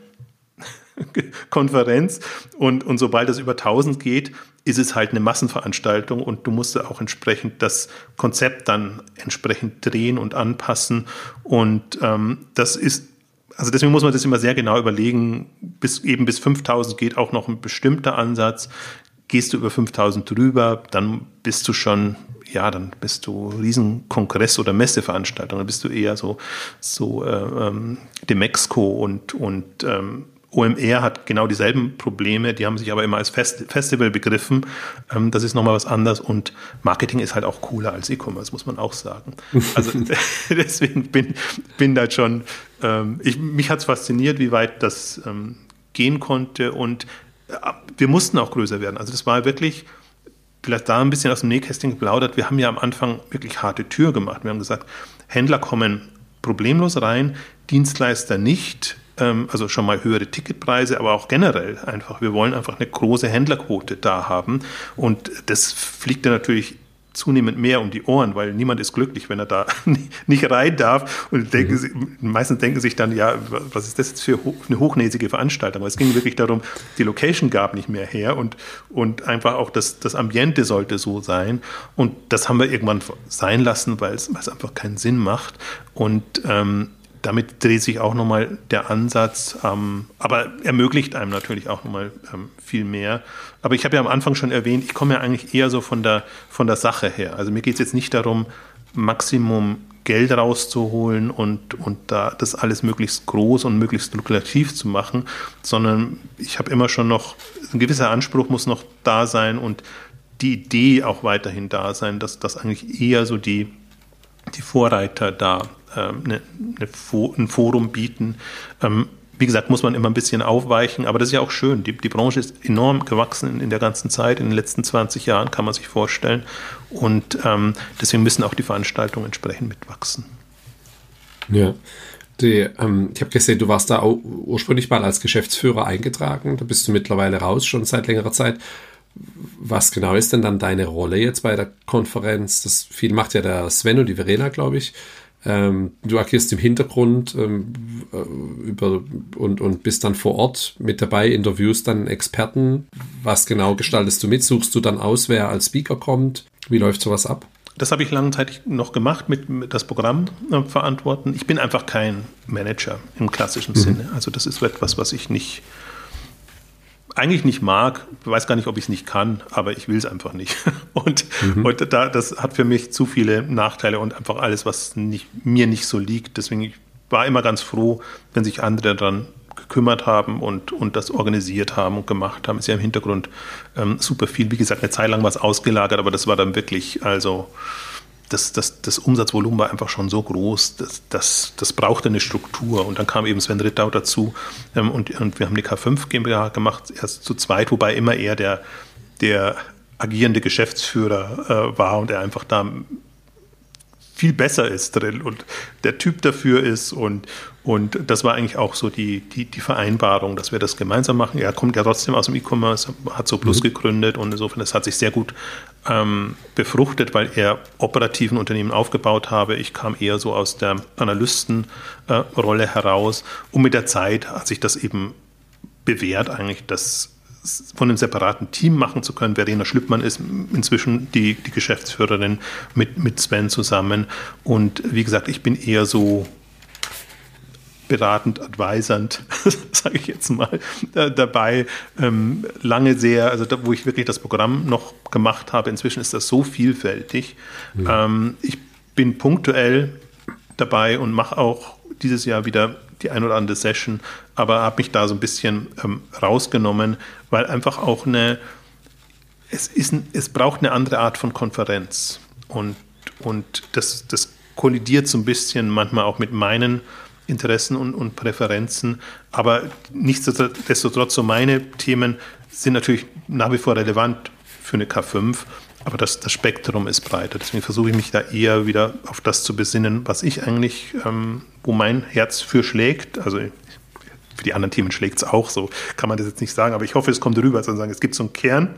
Konferenz. Und, und sobald es über 1000 geht, ist es halt eine Massenveranstaltung und du musst auch entsprechend das Konzept dann entsprechend drehen und anpassen. Und ähm, das ist, also deswegen muss man das immer sehr genau überlegen. Bis eben bis 5000 geht auch noch ein bestimmter Ansatz. Gehst du über 5000 drüber, dann bist du schon ja, dann bist du Riesenkongress- oder Messeveranstaltung, dann bist du eher so, so äh, ähm, Demexco und, und ähm, OMR hat genau dieselben Probleme, die haben sich aber immer als Fest Festival begriffen. Ähm, das ist nochmal was anderes und Marketing ist halt auch cooler als E-Commerce, muss man auch sagen. Also deswegen bin, bin da schon, ähm, ich, mich hat es fasziniert, wie weit das ähm, gehen konnte und äh, wir mussten auch größer werden. Also das war wirklich, vielleicht da ein bisschen aus dem Nähkästchen geplaudert, wir haben ja am Anfang wirklich harte Tür gemacht. Wir haben gesagt, Händler kommen problemlos rein, Dienstleister nicht also schon mal höhere Ticketpreise, aber auch generell einfach. Wir wollen einfach eine große Händlerquote da haben. Und das fliegt dann natürlich zunehmend mehr um die Ohren, weil niemand ist glücklich, wenn er da nicht rein darf. Und denken, mhm. meistens denken sich dann, ja, was ist das jetzt für eine hochnäsige Veranstaltung? Aber es ging wirklich darum, die Location gab nicht mehr her und, und einfach auch das, das Ambiente sollte so sein. Und das haben wir irgendwann sein lassen, weil es, weil es einfach keinen Sinn macht. Und ähm, damit dreht sich auch nochmal der Ansatz, ähm, aber ermöglicht einem natürlich auch nochmal ähm, viel mehr. Aber ich habe ja am Anfang schon erwähnt, ich komme ja eigentlich eher so von der, von der Sache her. Also mir geht es jetzt nicht darum, Maximum Geld rauszuholen und, und da das alles möglichst groß und möglichst lukrativ zu machen, sondern ich habe immer schon noch, ein gewisser Anspruch muss noch da sein und die Idee auch weiterhin da sein, dass das eigentlich eher so die, die Vorreiter da ähm, eine, eine, ein Forum bieten. Ähm, wie gesagt, muss man immer ein bisschen aufweichen, aber das ist ja auch schön. Die, die Branche ist enorm gewachsen in, in, der ganzen Zeit, in den letzten 20 Jahren, kann man sich vorstellen. Und ähm, deswegen müssen auch die Veranstaltungen entsprechend mitwachsen. Ja. Die, ähm, ich habe gesehen, du warst da ursprünglich mal als Geschäftsführer eingetragen. Da bist du mittlerweile raus, schon seit längerer Zeit. Was genau ist denn dann deine Rolle jetzt bei der Konferenz? Das viel macht ja der Sven und die Verena, glaube ich. Ähm, du agierst im Hintergrund ähm, äh, über, und, und bist dann vor Ort mit dabei, interviewst dann Experten. Was genau gestaltest du mit? Suchst du dann aus, wer als Speaker kommt? Wie läuft sowas ab? Das habe ich lange Zeit noch gemacht, mit, mit das Programm äh, verantworten. Ich bin einfach kein Manager im klassischen mhm. Sinne. Also das ist etwas, was ich nicht eigentlich nicht mag, weiß gar nicht, ob ich es nicht kann, aber ich will es einfach nicht. Und, mhm. und da, das hat für mich zu viele Nachteile und einfach alles, was nicht, mir nicht so liegt. Deswegen ich war immer ganz froh, wenn sich andere daran gekümmert haben und, und das organisiert haben und gemacht haben. Ist ja im Hintergrund ähm, super viel. Wie gesagt, eine Zeit lang war es ausgelagert, aber das war dann wirklich, also das, das, das Umsatzvolumen war einfach schon so groß, das, das, das brauchte eine Struktur. Und dann kam eben Sven Rittau dazu ähm, und, und wir haben die K5 GmbH gemacht, erst zu zweit, wobei immer eher der, der agierende Geschäftsführer äh, war und er einfach da viel besser ist drin und der Typ dafür ist und, und das war eigentlich auch so die, die, die Vereinbarung, dass wir das gemeinsam machen. Er kommt ja trotzdem aus dem E-Commerce, hat so Plus mhm. gegründet und insofern, das hat sich sehr gut ähm, befruchtet, weil er operativen Unternehmen aufgebaut habe. Ich kam eher so aus der Analystenrolle äh, heraus und mit der Zeit hat sich das eben bewährt eigentlich, dass von einem separaten Team machen zu können. Verena Schlüppmann ist inzwischen die, die Geschäftsführerin mit, mit Sven zusammen. Und wie gesagt, ich bin eher so beratend, advisernd, sage ich jetzt mal, äh, dabei. Ähm, lange sehr, also da, wo ich wirklich das Programm noch gemacht habe, inzwischen ist das so vielfältig. Ähm, ich bin punktuell dabei und mache auch dieses Jahr wieder die ein oder andere Session, aber habe mich da so ein bisschen ähm, rausgenommen, weil einfach auch eine, es, ist ein, es braucht eine andere Art von Konferenz. Und, und das, das kollidiert so ein bisschen manchmal auch mit meinen Interessen und, und Präferenzen. Aber nichtsdestotrotz, so meine Themen sind natürlich nach wie vor relevant für eine K5. Aber das, das Spektrum ist breiter. Deswegen versuche ich mich da eher wieder auf das zu besinnen, was ich eigentlich, ähm, wo mein Herz für schlägt. Also für die anderen Themen schlägt es auch so, kann man das jetzt nicht sagen. Aber ich hoffe, es kommt rüber, zu sagen, es gibt so einen Kern,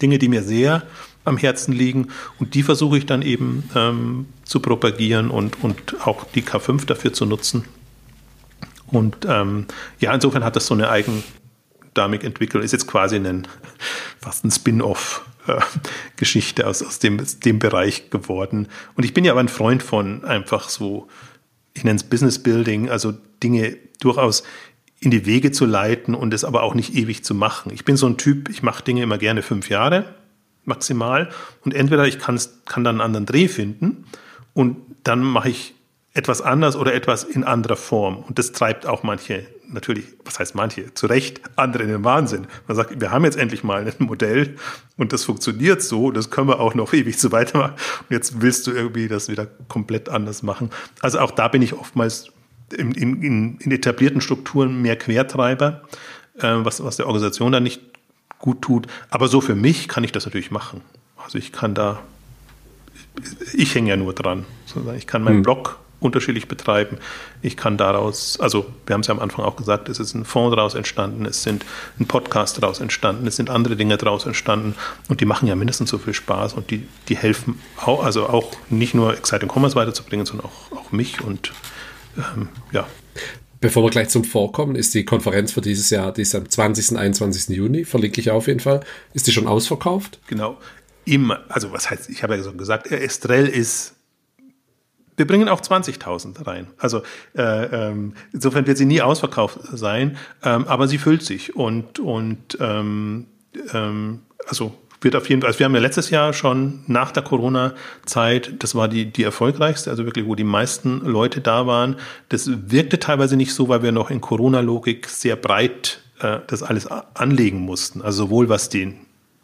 Dinge, die mir sehr am Herzen liegen und die versuche ich dann eben ähm, zu propagieren und, und auch die K5 dafür zu nutzen. Und ähm, ja, insofern hat das so eine Eigendynamik entwickelt, ist jetzt quasi ein, fast ein Spin-off Geschichte aus, aus, dem, aus dem Bereich geworden. Und ich bin ja aber ein Freund von einfach so, ich nenne es Business Building, also Dinge durchaus in die Wege zu leiten und es aber auch nicht ewig zu machen. Ich bin so ein Typ, ich mache Dinge immer gerne fünf Jahre maximal und entweder ich kann dann einen anderen Dreh finden und dann mache ich etwas anders oder etwas in anderer Form. Und das treibt auch manche natürlich, was heißt manche, zu Recht andere in den Wahnsinn. Man sagt, wir haben jetzt endlich mal ein Modell und das funktioniert so, das können wir auch noch ewig so weitermachen. Und jetzt willst du irgendwie das wieder komplett anders machen. Also auch da bin ich oftmals in, in, in etablierten Strukturen mehr Quertreiber, äh, was, was der Organisation dann nicht gut tut. Aber so für mich kann ich das natürlich machen. Also ich kann da, ich hänge ja nur dran. Ich kann meinen hm. Blog unterschiedlich betreiben. Ich kann daraus, also wir haben es ja am Anfang auch gesagt, es ist ein Fonds daraus entstanden, es sind ein Podcast daraus entstanden, es sind andere Dinge daraus entstanden und die machen ja mindestens so viel Spaß und die, die helfen auch, also auch nicht nur Exciting Commerce weiterzubringen, sondern auch, auch mich und ähm, ja. Bevor wir gleich zum Vorkommen, ist die Konferenz für dieses Jahr, die ist am 20. und 21. Juni, verlinke ich auf jeden Fall. Ist die schon ausverkauft? Genau. Immer, also was heißt, ich habe ja so gesagt, Estrell ist wir bringen auch 20.000 rein. Also äh, ähm, insofern wird sie nie ausverkauft sein, ähm, aber sie füllt sich und und ähm, ähm, also wird auf jeden Fall, also wir haben ja letztes Jahr schon nach der Corona-Zeit, das war die, die erfolgreichste, also wirklich, wo die meisten Leute da waren. Das wirkte teilweise nicht so, weil wir noch in Corona-Logik sehr breit äh, das alles anlegen mussten. Also sowohl was den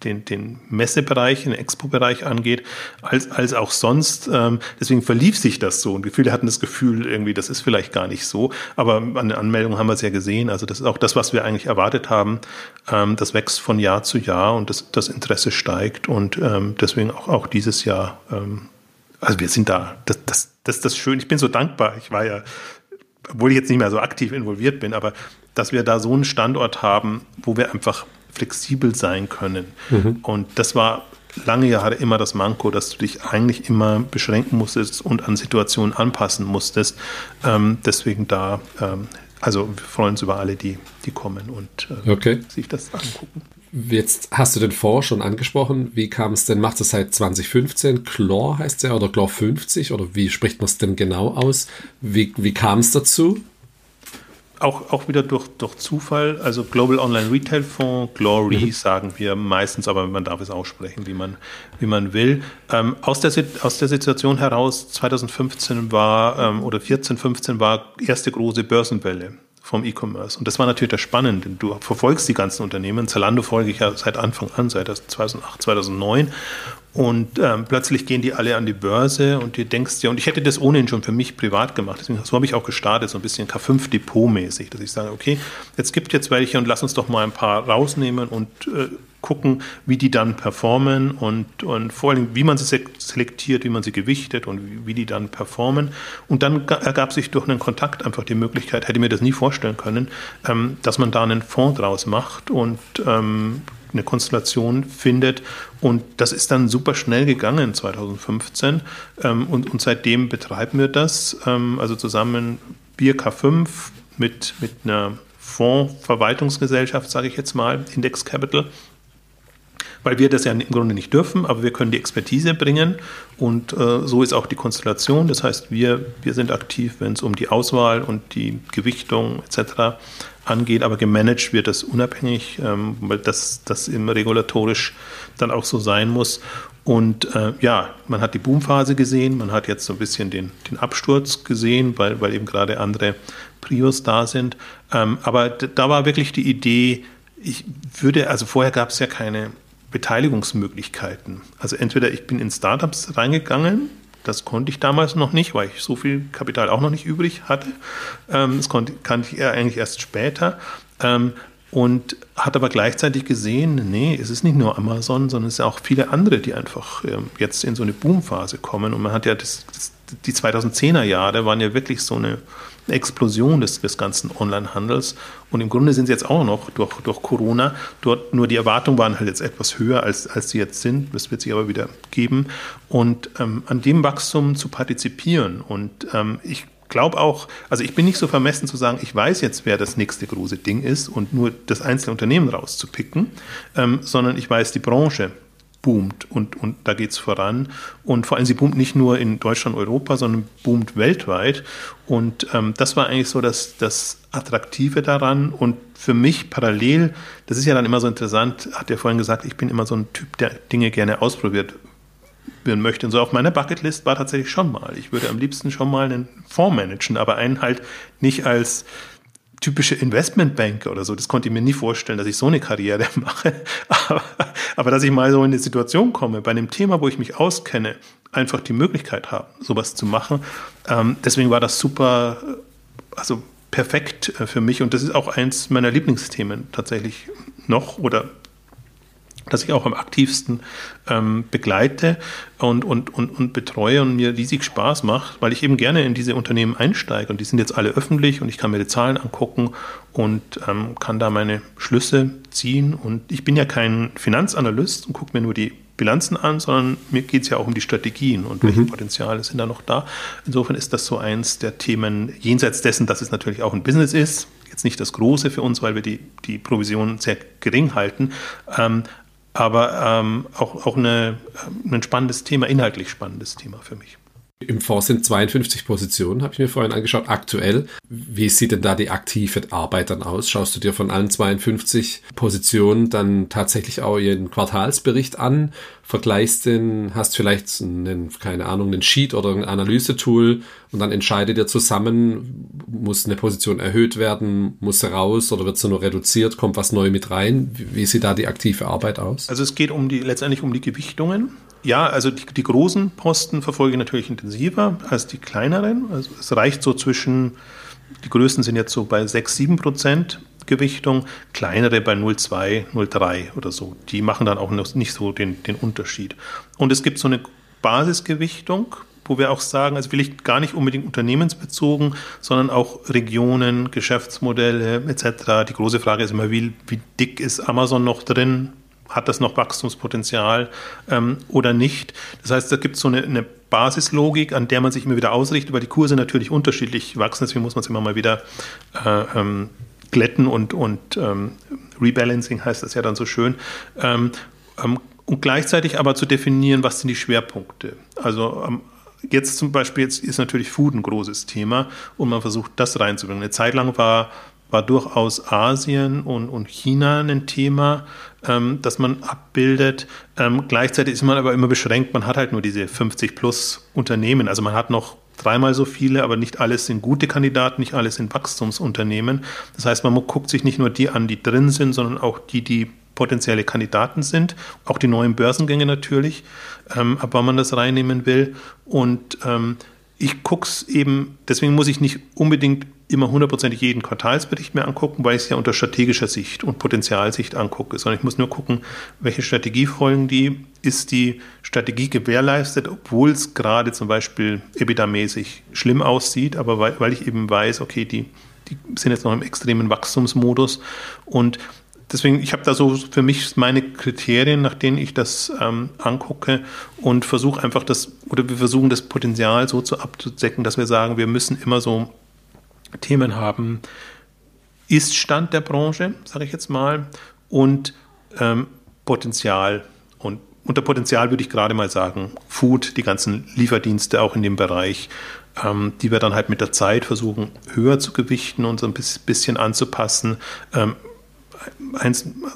den, den Messebereich, den Expo-Bereich angeht, als, als auch sonst. Ähm, deswegen verlief sich das so und viele hatten das Gefühl, irgendwie, das ist vielleicht gar nicht so. Aber an der Anmeldung haben wir es ja gesehen. Also das ist auch das, was wir eigentlich erwartet haben. Ähm, das wächst von Jahr zu Jahr und das, das Interesse steigt und ähm, deswegen auch, auch dieses Jahr. Also wir sind da. Das, das, das, das schön. Ich bin so dankbar. Ich war ja, obwohl ich jetzt nicht mehr so aktiv involviert bin, aber dass wir da so einen Standort haben, wo wir einfach flexibel sein können. Mhm. Und das war lange Jahre immer das Manko, dass du dich eigentlich immer beschränken musstest und an Situationen anpassen musstest. Ähm, deswegen da, ähm, also wir freuen uns über alle, die, die kommen und äh, okay. sich das angucken. Jetzt hast du den Fonds schon angesprochen. Wie kam es denn? Macht es seit 2015? Chlor heißt er oder Chlor 50 oder wie spricht man es denn genau aus? Wie, wie kam es dazu? Auch, auch wieder durch, durch Zufall, also Global Online Retail Fonds, Glory mhm. sagen wir meistens, aber man darf es aussprechen, wie man, wie man will. Ähm, aus, der, aus der Situation heraus, 2015 war, ähm, oder 14, 15 war erste große Börsenwelle vom E-Commerce. Und das war natürlich das Spannende. Du verfolgst die ganzen Unternehmen. Zalando folge ich ja seit Anfang an, seit 2008, 2009. Und ähm, plötzlich gehen die alle an die Börse und du denkst ja, und ich hätte das ohnehin schon für mich privat gemacht. Deswegen, so habe ich auch gestartet, so ein bisschen K5-Depot-mäßig, dass ich sage, okay, jetzt gibt jetzt welche und lass uns doch mal ein paar rausnehmen und äh, gucken, wie die dann performen und, und vor allem, wie man sie selektiert, wie man sie gewichtet und wie, wie die dann performen. Und dann ergab sich durch einen Kontakt einfach die Möglichkeit, hätte mir das nie vorstellen können, ähm, dass man da einen Fonds draus macht und ähm, eine Konstellation findet. Und das ist dann super schnell gegangen 2015. Ähm, und, und seitdem betreiben wir das. Ähm, also zusammen wir K5 mit, mit einer Fondsverwaltungsgesellschaft, sage ich jetzt mal, Index Capital weil wir das ja im Grunde nicht dürfen, aber wir können die Expertise bringen und äh, so ist auch die Konstellation. Das heißt, wir, wir sind aktiv, wenn es um die Auswahl und die Gewichtung etc. angeht, aber gemanagt wird das unabhängig, ähm, weil das, das immer regulatorisch dann auch so sein muss. Und äh, ja, man hat die Boomphase gesehen, man hat jetzt so ein bisschen den, den Absturz gesehen, weil, weil eben gerade andere Prios da sind. Ähm, aber da war wirklich die Idee, ich würde, also vorher gab es ja keine Beteiligungsmöglichkeiten. Also entweder ich bin in Startups reingegangen, das konnte ich damals noch nicht, weil ich so viel Kapital auch noch nicht übrig hatte. Ähm, das konnte, kannte ich eigentlich erst später. Ähm, und hat aber gleichzeitig gesehen, nee, es ist nicht nur Amazon, sondern es sind auch viele andere, die einfach ähm, jetzt in so eine Boomphase kommen. Und man hat ja das, das, die 2010er Jahre waren ja wirklich so eine Explosion des, des ganzen Onlinehandels. Und im Grunde sind sie jetzt auch noch durch, durch Corona. Dort nur die Erwartungen waren halt jetzt etwas höher, als, als sie jetzt sind. Das wird sich aber wieder geben. Und ähm, an dem Wachstum zu partizipieren. Und ähm, ich glaube auch, also ich bin nicht so vermessen zu sagen, ich weiß jetzt, wer das nächste große Ding ist und nur das einzelne Unternehmen rauszupicken, ähm, sondern ich weiß die Branche boomt und, und da geht es voran. Und vor allem, sie boomt nicht nur in Deutschland, Europa, sondern boomt weltweit. Und ähm, das war eigentlich so das, das Attraktive daran. Und für mich parallel, das ist ja dann immer so interessant, hat er vorhin gesagt, ich bin immer so ein Typ, der Dinge gerne ausprobiert werden möchte. Und so auf meiner Bucketlist war tatsächlich schon mal. Ich würde am liebsten schon mal einen Fonds managen, aber einen halt nicht als typische Investmentbanker oder so. Das konnte ich mir nie vorstellen, dass ich so eine Karriere mache. Aber, aber dass ich mal so in eine Situation komme, bei einem Thema, wo ich mich auskenne, einfach die Möglichkeit habe, sowas zu machen. Ähm, deswegen war das super, also perfekt äh, für mich. Und das ist auch eins meiner Lieblingsthemen tatsächlich noch oder das ich auch am aktivsten ähm, begleite und, und, und, und betreue und mir riesig Spaß macht, weil ich eben gerne in diese Unternehmen einsteige und die sind jetzt alle öffentlich und ich kann mir die Zahlen angucken und ähm, kann da meine Schlüsse ziehen und ich bin ja kein Finanzanalyst und gucke mir nur die Bilanzen an, sondern mir geht es ja auch um die Strategien und welche mhm. Potenziale sind da noch da. Insofern ist das so eins der Themen, jenseits dessen, dass es natürlich auch ein Business ist, jetzt nicht das Große für uns, weil wir die, die Provision sehr gering halten, ähm, aber ähm, auch, auch eine, ein spannendes Thema, inhaltlich spannendes Thema für mich. Im Fonds sind 52 Positionen, habe ich mir vorhin angeschaut, aktuell. Wie sieht denn da die aktive Arbeit dann aus? Schaust du dir von allen 52 Positionen dann tatsächlich auch ihren Quartalsbericht an? Vergleichst den, hast vielleicht einen, keine Ahnung, einen Sheet oder ein Analysetool und dann entscheidet ihr zusammen, muss eine Position erhöht werden, muss sie raus oder wird sie nur reduziert, kommt was neu mit rein? Wie sieht da die aktive Arbeit aus? Also es geht um die, letztendlich um die Gewichtungen ja, also die, die, großen Posten verfolge ich natürlich intensiver als die kleineren. Also es reicht so zwischen, die größten sind jetzt so bei 6, 7 Prozent Gewichtung, kleinere bei 0,2, 0,3 oder so. Die machen dann auch nicht so den, den Unterschied. Und es gibt so eine Basisgewichtung, wo wir auch sagen, also vielleicht gar nicht unbedingt unternehmensbezogen, sondern auch Regionen, Geschäftsmodelle etc. Die große Frage ist immer, wie, wie dick ist Amazon noch drin? Hat das noch Wachstumspotenzial ähm, oder nicht. Das heißt, da gibt es so eine, eine, Basislogik, an der man sich immer wieder ausrichtet, weil die Kurse natürlich unterschiedlich wachsen, deswegen muss man es immer mal wieder äh, ähm, glätten und, und ähm, Rebalancing heißt das ja dann so schön. Ähm, ähm, und gleichzeitig aber zu definieren, was sind die Schwerpunkte. Also ähm, jetzt zum Beispiel jetzt ist natürlich Food ein großes Thema und man versucht das reinzubringen. Eine Zeit lang war war durchaus Asien und, und China ein Thema, ähm, das man abbildet. Ähm, gleichzeitig ist man aber immer beschränkt, man hat halt nur diese 50 plus Unternehmen. Also man hat noch dreimal so viele, aber nicht alles sind gute Kandidaten, nicht alles sind Wachstumsunternehmen. Das heißt, man guckt sich nicht nur die an, die drin sind, sondern auch die, die potenzielle Kandidaten sind, auch die neuen Börsengänge natürlich, ähm, ab wann man das reinnehmen will. Und ähm, ich gucke es eben, deswegen muss ich nicht unbedingt immer hundertprozentig jeden Quartalsbericht mehr angucken, weil ich es ja unter strategischer Sicht und Potenzialsicht angucke, sondern ich muss nur gucken, welche Strategie folgen die, ist die Strategie gewährleistet, obwohl es gerade zum Beispiel EBITDA-mäßig schlimm aussieht, aber weil, weil ich eben weiß, okay, die, die sind jetzt noch im extremen Wachstumsmodus. Und deswegen, ich habe da so für mich meine Kriterien, nach denen ich das ähm, angucke und versuche einfach das, oder wir versuchen das Potenzial so zu abzudecken, dass wir sagen, wir müssen immer so Themen haben, ist Stand der Branche, sage ich jetzt mal, und ähm, Potenzial. Und unter Potenzial würde ich gerade mal sagen, Food, die ganzen Lieferdienste auch in dem Bereich, ähm, die wir dann halt mit der Zeit versuchen höher zu gewichten und so ein bisschen anzupassen. Ähm,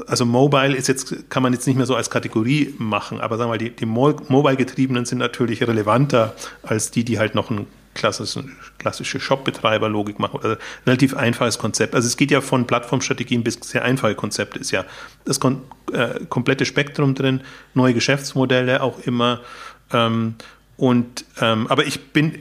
also Mobile ist jetzt, kann man jetzt nicht mehr so als Kategorie machen, aber sagen wir mal, die, die Mobile-Getriebenen sind natürlich relevanter als die, die halt noch ein klassische, Shop-Betreiber-Logik machen. Also relativ einfaches Konzept. Also es geht ja von Plattformstrategien bis sehr einfache Konzepte. Ist ja das kon äh, komplette Spektrum drin, neue Geschäftsmodelle auch immer. Ähm, und ähm, aber ich bin,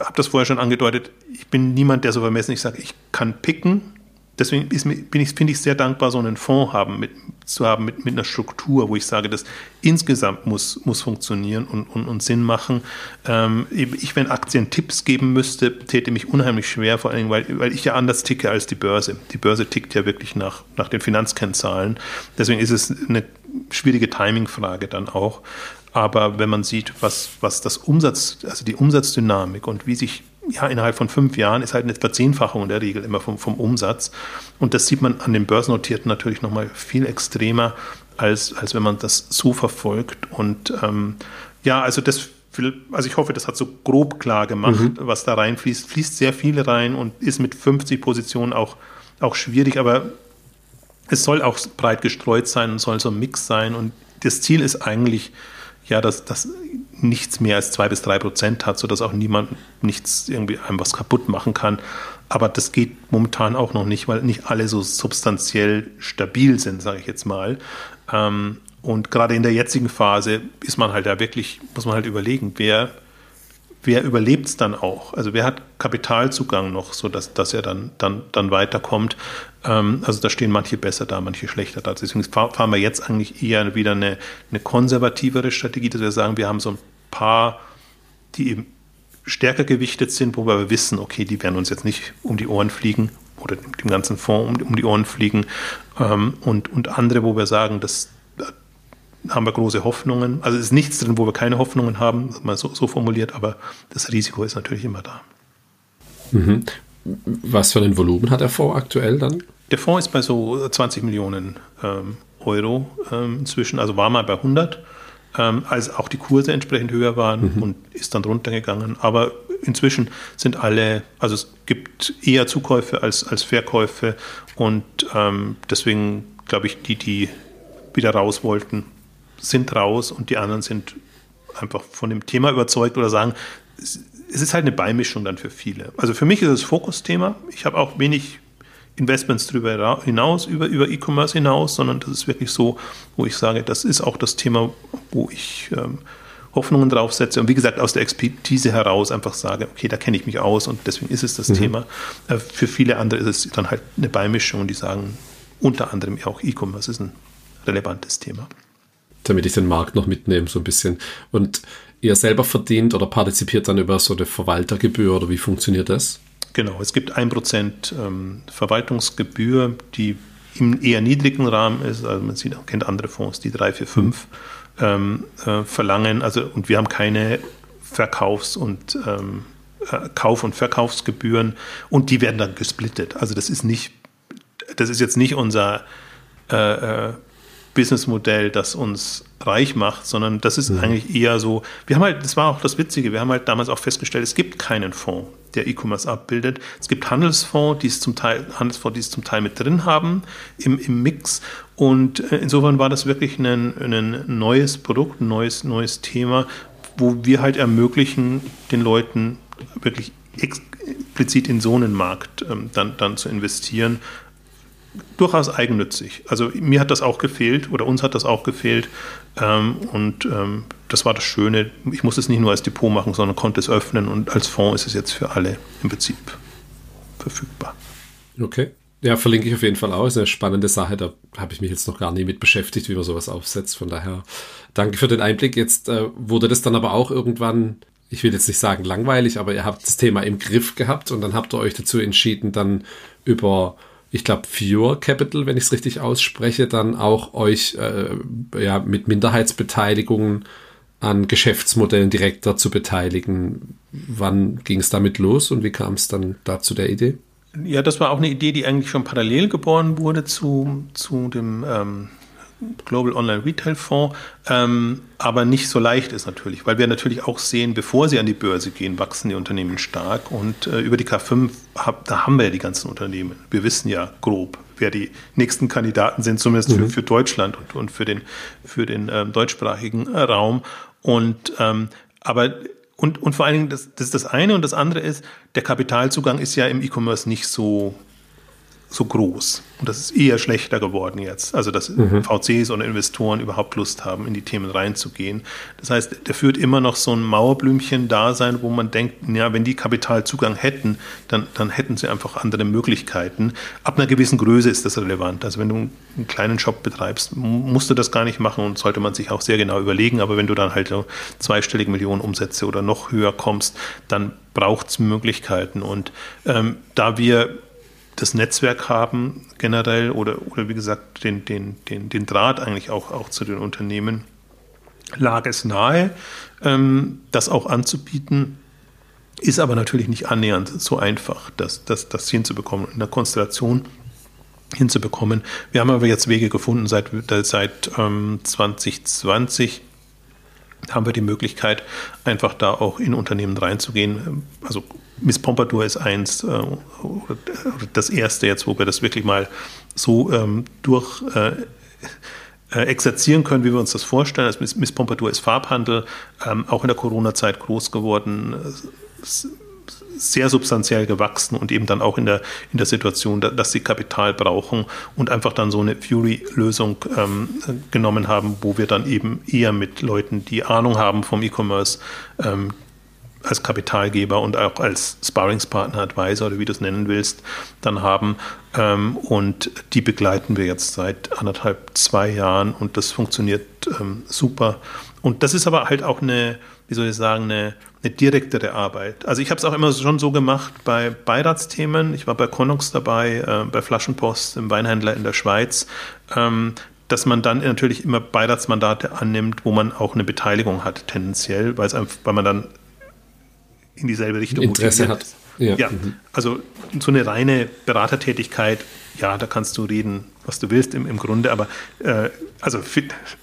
habe das vorher schon angedeutet, ich bin niemand, der so vermessen ich sage, ich kann picken deswegen ist, bin ich, finde ich sehr dankbar, so einen Fonds haben, mit, zu haben mit, mit einer Struktur, wo ich sage, das insgesamt muss, muss funktionieren und, und, und Sinn machen. Ähm, ich, wenn Aktien Tipps geben müsste, täte mich unheimlich schwer, vor allem, weil, weil ich ja anders ticke als die Börse. Die Börse tickt ja wirklich nach, nach den Finanzkennzahlen. Deswegen ist es eine schwierige Timingfrage dann auch. Aber wenn man sieht, was, was das Umsatz, also die Umsatzdynamik und wie sich ja, innerhalb von fünf Jahren ist halt eine Verzehnfachung in der Regel immer vom, vom Umsatz. Und das sieht man an den Börsennotierten natürlich nochmal viel extremer, als, als wenn man das so verfolgt. Und ähm, ja, also das also ich hoffe, das hat so grob klar gemacht, mhm. was da reinfließt. Fließt sehr viel rein und ist mit 50 Positionen auch, auch schwierig, aber es soll auch breit gestreut sein und soll so ein Mix sein. Und das Ziel ist eigentlich, ja, dass, dass nichts mehr als zwei bis drei Prozent hat, sodass auch niemand nichts irgendwie einem was kaputt machen kann. Aber das geht momentan auch noch nicht, weil nicht alle so substanziell stabil sind, sage ich jetzt mal. Ähm, und gerade in der jetzigen Phase ist man halt da wirklich, muss man halt überlegen, wer, wer überlebt es dann auch? Also wer hat Kapitalzugang noch, sodass dass er dann, dann, dann weiterkommt? Ähm, also da stehen manche besser da, manche schlechter da. Deswegen fahren wir jetzt eigentlich eher wieder eine, eine konservativere Strategie, dass wir sagen, wir haben so ein paar, die eben stärker gewichtet sind, wo wir wissen, okay, die werden uns jetzt nicht um die Ohren fliegen oder dem ganzen Fonds um, um die Ohren fliegen. Ähm, und, und andere, wo wir sagen, das, da haben wir große Hoffnungen. Also es ist nichts drin, wo wir keine Hoffnungen haben, mal so, so formuliert, aber das Risiko ist natürlich immer da. Mhm. Was für ein Volumen hat der Fonds aktuell dann? Der Fonds ist bei so 20 Millionen ähm, Euro ähm, inzwischen, also war mal bei 100, ähm, als auch die Kurse entsprechend höher waren mhm. und ist dann runtergegangen. Aber inzwischen sind alle, also es gibt eher Zukäufe als, als Verkäufe und ähm, deswegen glaube ich, die, die wieder raus wollten, sind raus und die anderen sind einfach von dem Thema überzeugt oder sagen, es ist halt eine Beimischung dann für viele. Also für mich ist es Fokusthema. Ich habe auch wenig Investments darüber hinaus, über, über E-Commerce hinaus, sondern das ist wirklich so, wo ich sage, das ist auch das Thema, wo ich ähm, Hoffnungen drauf setze und wie gesagt aus der Expertise heraus einfach sage, okay, da kenne ich mich aus und deswegen ist es das mhm. Thema. Äh, für viele andere ist es dann halt eine Beimischung, die sagen, unter anderem auch E-Commerce ist ein relevantes Thema. Damit ich den Markt noch mitnehme, so ein bisschen. Und ihr selber verdient oder partizipiert dann über so eine Verwaltergebühr oder wie funktioniert das? Genau, es gibt 1% ähm, Verwaltungsgebühr, die im eher niedrigen Rahmen ist. Also man sieht, kennt andere Fonds, die 3, 4, 5 ähm, äh, verlangen. Also, und wir haben keine Verkaufs- und ähm, äh, Kauf- und Verkaufsgebühren und die werden dann gesplittet. Also das ist nicht, das ist jetzt nicht unser äh, äh Businessmodell, das uns reich macht, sondern das ist mhm. eigentlich eher so, wir haben halt, das war auch das Witzige, wir haben halt damals auch festgestellt, es gibt keinen Fonds, der E-Commerce abbildet. Es gibt Handelsfonds, die es zum Teil, Handelsfonds, die es zum Teil mit drin haben im, im Mix. Und äh, insofern war das wirklich ein, ein neues Produkt, ein neues, neues Thema, wo wir halt ermöglichen, den Leuten wirklich explizit in so einen Markt ähm, dann, dann zu investieren durchaus eigennützig. Also mir hat das auch gefehlt oder uns hat das auch gefehlt. Ähm, und ähm, das war das Schöne. Ich muss es nicht nur als Depot machen, sondern konnte es öffnen und als Fonds ist es jetzt für alle im Prinzip verfügbar. Okay. Ja, verlinke ich auf jeden Fall auch. Ist eine spannende Sache. Da habe ich mich jetzt noch gar nie mit beschäftigt, wie man sowas aufsetzt. Von daher danke für den Einblick. Jetzt äh, wurde das dann aber auch irgendwann, ich will jetzt nicht sagen langweilig, aber ihr habt das Thema im Griff gehabt und dann habt ihr euch dazu entschieden, dann über ich glaube, Pure Capital, wenn ich es richtig ausspreche, dann auch euch äh, ja, mit Minderheitsbeteiligungen an Geschäftsmodellen direkter zu beteiligen. Wann ging es damit los und wie kam es dann da zu der Idee? Ja, das war auch eine Idee, die eigentlich schon parallel geboren wurde zu, zu dem ähm, Global Online Retail Fonds, ähm, aber nicht so leicht ist natürlich, weil wir natürlich auch sehen, bevor sie an die Börse gehen, wachsen die Unternehmen stark und äh, über die K5, hab, da haben wir ja die ganzen Unternehmen. Wir wissen ja grob, wer die nächsten Kandidaten sind, zumindest mhm. für, für Deutschland und, und für den, für den ähm, deutschsprachigen äh, Raum. Und ähm, aber und, und vor allen Dingen, das, das ist das eine und das andere ist, der Kapitalzugang ist ja im E-Commerce nicht so so groß. Und das ist eher schlechter geworden jetzt. Also, dass mhm. VCs und Investoren überhaupt Lust haben, in die Themen reinzugehen. Das heißt, der führt immer noch so ein Mauerblümchen-Dasein, wo man denkt, ja, wenn die Kapitalzugang hätten, dann, dann hätten sie einfach andere Möglichkeiten. Ab einer gewissen Größe ist das relevant. Also, wenn du einen kleinen Shop betreibst, musst du das gar nicht machen und sollte man sich auch sehr genau überlegen. Aber wenn du dann halt zweistellige Millionen Umsätze oder noch höher kommst, dann braucht es Möglichkeiten. Und ähm, da wir das Netzwerk haben generell oder, oder wie gesagt den, den, den, den Draht eigentlich auch, auch zu den Unternehmen, lag es nahe, ähm, das auch anzubieten. Ist aber natürlich nicht annähernd so einfach, das, das, das hinzubekommen, in der Konstellation hinzubekommen. Wir haben aber jetzt Wege gefunden seit, seit ähm, 2020 haben wir die Möglichkeit, einfach da auch in Unternehmen reinzugehen. Also Miss Pompadour ist eins, äh, das erste jetzt, wo wir das wirklich mal so ähm, durch äh, äh, exerzieren können, wie wir uns das vorstellen. Also Miss, Miss Pompadour ist Farbhandel, ähm, auch in der Corona-Zeit groß geworden sehr substanziell gewachsen und eben dann auch in der, in der Situation, dass sie Kapital brauchen und einfach dann so eine Fury-Lösung ähm, genommen haben, wo wir dann eben eher mit Leuten, die Ahnung haben vom E-Commerce, ähm, als Kapitalgeber und auch als Sparringspartner, Advisor oder wie du es nennen willst, dann haben. Ähm, und die begleiten wir jetzt seit anderthalb, zwei Jahren und das funktioniert ähm, super. Und das ist aber halt auch eine, wie soll ich sagen, eine, eine direktere Arbeit. Also ich habe es auch immer schon so gemacht bei Beiratsthemen. Ich war bei Connox dabei, äh, bei Flaschenpost, im Weinhändler in der Schweiz. Ähm, dass man dann natürlich immer Beiratsmandate annimmt, wo man auch eine Beteiligung hat, tendenziell, einfach, weil man dann in dieselbe Richtung Interesse hat. Ja, ja mhm. also so eine reine Beratertätigkeit, ja, da kannst du reden, was du willst im, im Grunde, aber äh, also das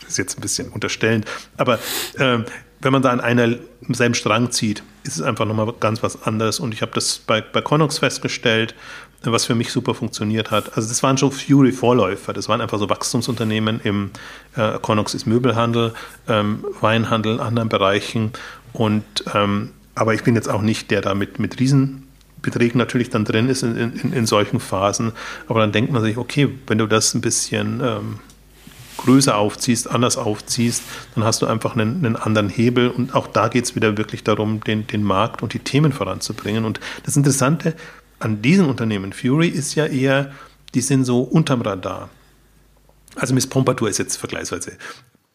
ist jetzt ein bisschen unterstellend, aber äh, wenn man da an einer selben Strang zieht, ist es einfach nochmal ganz was anderes. Und ich habe das bei, bei Connox festgestellt, was für mich super funktioniert hat. Also das waren schon Fury-Vorläufer. Das waren einfach so Wachstumsunternehmen im äh, Connox ist Möbelhandel, ähm, Weinhandel, anderen Bereichen. Und ähm, aber ich bin jetzt auch nicht der da mit, mit Riesenbeträgen natürlich dann drin ist in, in, in solchen Phasen. Aber dann denkt man sich, okay, wenn du das ein bisschen ähm, größer aufziehst, anders aufziehst, dann hast du einfach einen, einen anderen Hebel. Und auch da geht es wieder wirklich darum, den, den Markt und die Themen voranzubringen. Und das Interessante an diesen Unternehmen, Fury, ist ja eher, die sind so unterm Radar. Also Miss Pompadour ist jetzt vergleichsweise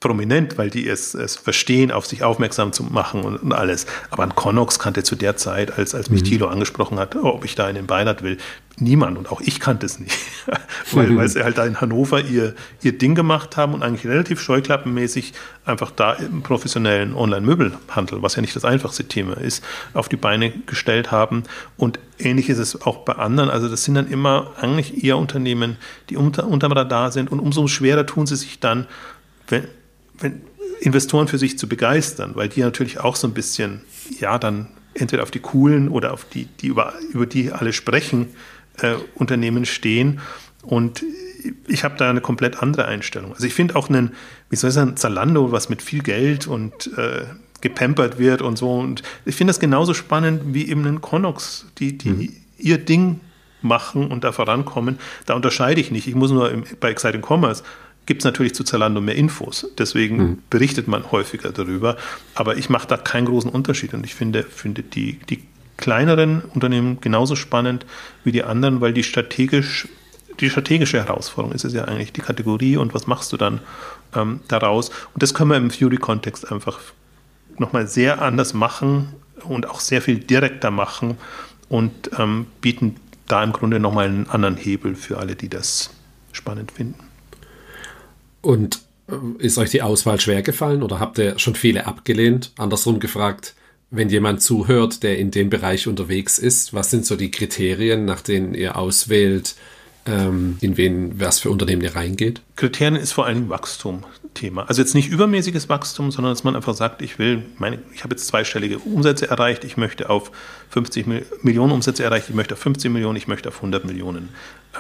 prominent, weil die es, es verstehen, auf sich aufmerksam zu machen und, und alles. Aber an Connox kannte zu der Zeit, als, als mich mhm. Thilo angesprochen hat, ob ich da in den Beinert will, niemand. Und auch ich kannte es nicht. weil, weil sie halt da in Hannover ihr, ihr Ding gemacht haben und eigentlich relativ scheuklappenmäßig einfach da im professionellen Online-Möbelhandel, was ja nicht das einfachste Thema ist, auf die Beine gestellt haben. Und ähnlich ist es auch bei anderen. Also das sind dann immer eigentlich eher Unternehmen, die unter, unterm Radar sind. Und umso schwerer tun sie sich dann, wenn, wenn Investoren für sich zu begeistern, weil die natürlich auch so ein bisschen, ja, dann entweder auf die coolen oder auf die, die über, über die alle sprechen, äh, Unternehmen stehen. Und ich habe da eine komplett andere Einstellung. Also ich finde auch einen, wie soll ich sagen, Zalando, was mit viel Geld und äh, gepampert wird und so. Und ich finde das genauso spannend wie eben einen Connox, die, die mhm. ihr Ding machen und da vorankommen, da unterscheide ich nicht. Ich muss nur im, bei Exciting Commerce gibt es natürlich zu Zalando mehr Infos. Deswegen mhm. berichtet man häufiger darüber. Aber ich mache da keinen großen Unterschied. Und ich finde, finde die, die kleineren Unternehmen genauso spannend wie die anderen, weil die strategisch die strategische Herausforderung ist es ja eigentlich die Kategorie und was machst du dann ähm, daraus. Und das können wir im Fury-Kontext einfach nochmal sehr anders machen und auch sehr viel direkter machen und ähm, bieten da im Grunde nochmal einen anderen Hebel für alle, die das spannend finden. Und äh, ist euch die Auswahl schwer gefallen oder habt ihr schon viele abgelehnt? Andersrum gefragt, wenn jemand zuhört, der in dem Bereich unterwegs ist, was sind so die Kriterien, nach denen ihr auswählt, in wen, was für Unternehmen ihr reingeht? Kriterien ist vor allem Wachstum Thema. Also jetzt nicht übermäßiges Wachstum, sondern dass man einfach sagt, ich will, meine, ich habe jetzt zweistellige Umsätze erreicht, ich möchte auf 50 Millionen Umsätze erreichen, ich möchte auf 15 Millionen, ich möchte auf 100 Millionen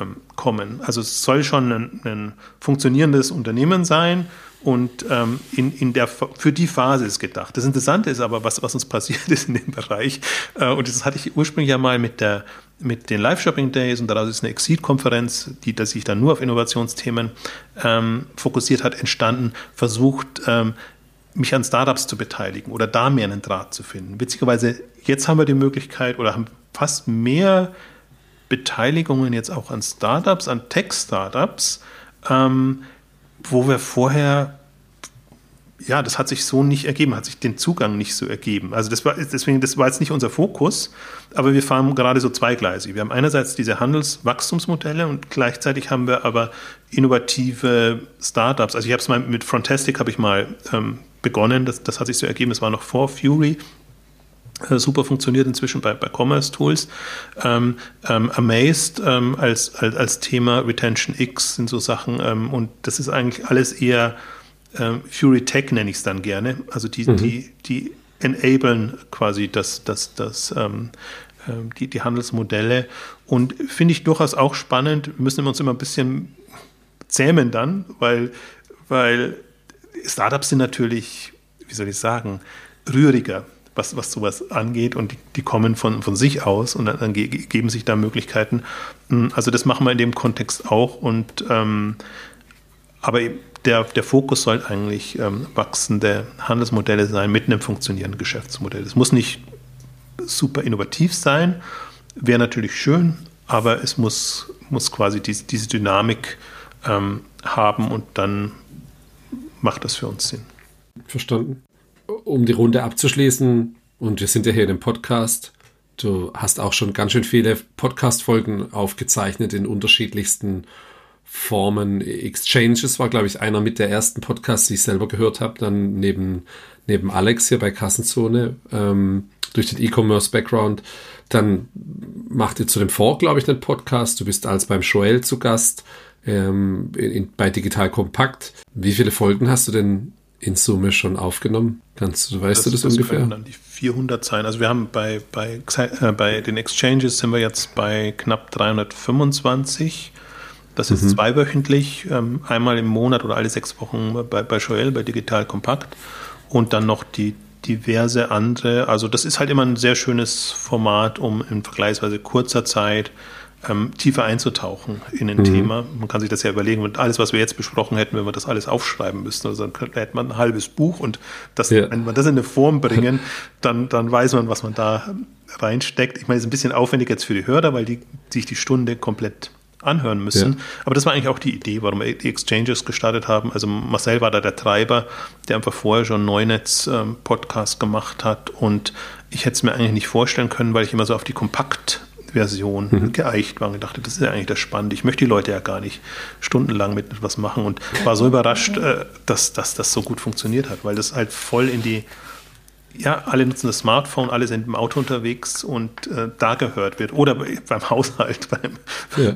ähm, kommen. Also es soll schon ein, ein funktionierendes Unternehmen sein und ähm, in, in der, für die Phase ist gedacht. Das Interessante ist aber, was, was uns passiert ist in dem Bereich, äh, und das hatte ich ursprünglich ja mal mit, der, mit den Live-Shopping-Days und daraus ist eine Exit-Konferenz, die, die sich dann nur auf Innovationsthemen ähm, fokussiert hat, entstanden, versucht, ähm, mich an Startups zu beteiligen oder da mehr einen Draht zu finden. Witzigerweise, jetzt haben wir die Möglichkeit oder haben fast mehr Beteiligungen jetzt auch an Startups, an Tech-Startups, ähm, wo wir vorher ja, das hat sich so nicht ergeben, hat sich den Zugang nicht so ergeben. Also das war deswegen, das war jetzt nicht unser Fokus, aber wir fahren gerade so zweigleisig. Wir haben einerseits diese Handelswachstumsmodelle und gleichzeitig haben wir aber innovative Startups. Also ich habe es mal mit Frontastic habe ich mal ähm, begonnen, das, das hat sich so ergeben, das war noch vor Fury, äh, super funktioniert inzwischen bei, bei Commerce Tools. Ähm, ähm, Amazed ähm, als, als, als Thema Retention X sind so Sachen ähm, und das ist eigentlich alles eher ähm, Fury Tech nenne ich es dann gerne. Also die, mhm. die, die enablen quasi das, das, das, ähm, die, die Handelsmodelle und finde ich durchaus auch spannend, müssen wir uns immer ein bisschen zähmen dann, weil, weil Startups sind natürlich, wie soll ich sagen, rühriger was, was sowas angeht und die, die kommen von, von sich aus und dann, dann ge geben sich da Möglichkeiten. Hm, also das machen wir in dem Kontext auch und ähm, aber der, der Fokus soll eigentlich ähm, wachsende Handelsmodelle sein mit einem funktionierenden Geschäftsmodell. Es muss nicht super innovativ sein, wäre natürlich schön, aber es muss, muss quasi diese, diese Dynamik ähm, haben und dann macht das für uns Sinn. Verstanden um die Runde abzuschließen, und wir sind ja hier in dem Podcast, du hast auch schon ganz schön viele Podcast-Folgen aufgezeichnet in unterschiedlichsten Formen. Exchanges war, glaube ich, einer mit der ersten Podcasts, die ich selber gehört habe, dann neben, neben Alex hier bei Kassenzone, ähm, durch den E-Commerce-Background. Dann macht ihr zu dem Vor, glaube ich, einen Podcast. Du bist als beim Joel zu Gast ähm, in, bei Digital Kompakt. Wie viele Folgen hast du denn in Summe schon aufgenommen? Kannst du, weißt das, du das, das ungefähr? Können dann die 400 sein. Also wir haben bei, bei, äh, bei den Exchanges sind wir jetzt bei knapp 325. Das ist mhm. zweiwöchentlich, ähm, einmal im Monat oder alle sechs Wochen bei, bei Joel, bei Digital Kompakt. Und dann noch die diverse andere. Also das ist halt immer ein sehr schönes Format, um in vergleichsweise kurzer Zeit ähm, tiefer einzutauchen in ein mhm. Thema. Man kann sich das ja überlegen, und alles, was wir jetzt besprochen hätten, wenn wir das alles aufschreiben müssten, also dann hätte man ein halbes Buch und das, ja. wenn wir das in eine Form bringen, dann, dann weiß man, was man da reinsteckt. Ich meine, es ist ein bisschen aufwendig jetzt für die Hörer, weil die sich die Stunde komplett anhören müssen. Ja. Aber das war eigentlich auch die Idee, warum wir die Exchanges gestartet haben. Also Marcel war da der Treiber, der einfach vorher schon Neunetz-Podcast ähm, gemacht hat und ich hätte es mir eigentlich nicht vorstellen können, weil ich immer so auf die Kompakt- Version mhm. geeicht war und dachte, das ist ja eigentlich das Spannende. Ich möchte die Leute ja gar nicht stundenlang mit etwas machen und war so überrascht, äh, dass, dass das so gut funktioniert hat, weil das halt voll in die, ja, alle nutzen das Smartphone, alle sind im Auto unterwegs und äh, da gehört wird. Oder beim Haushalt, beim ja.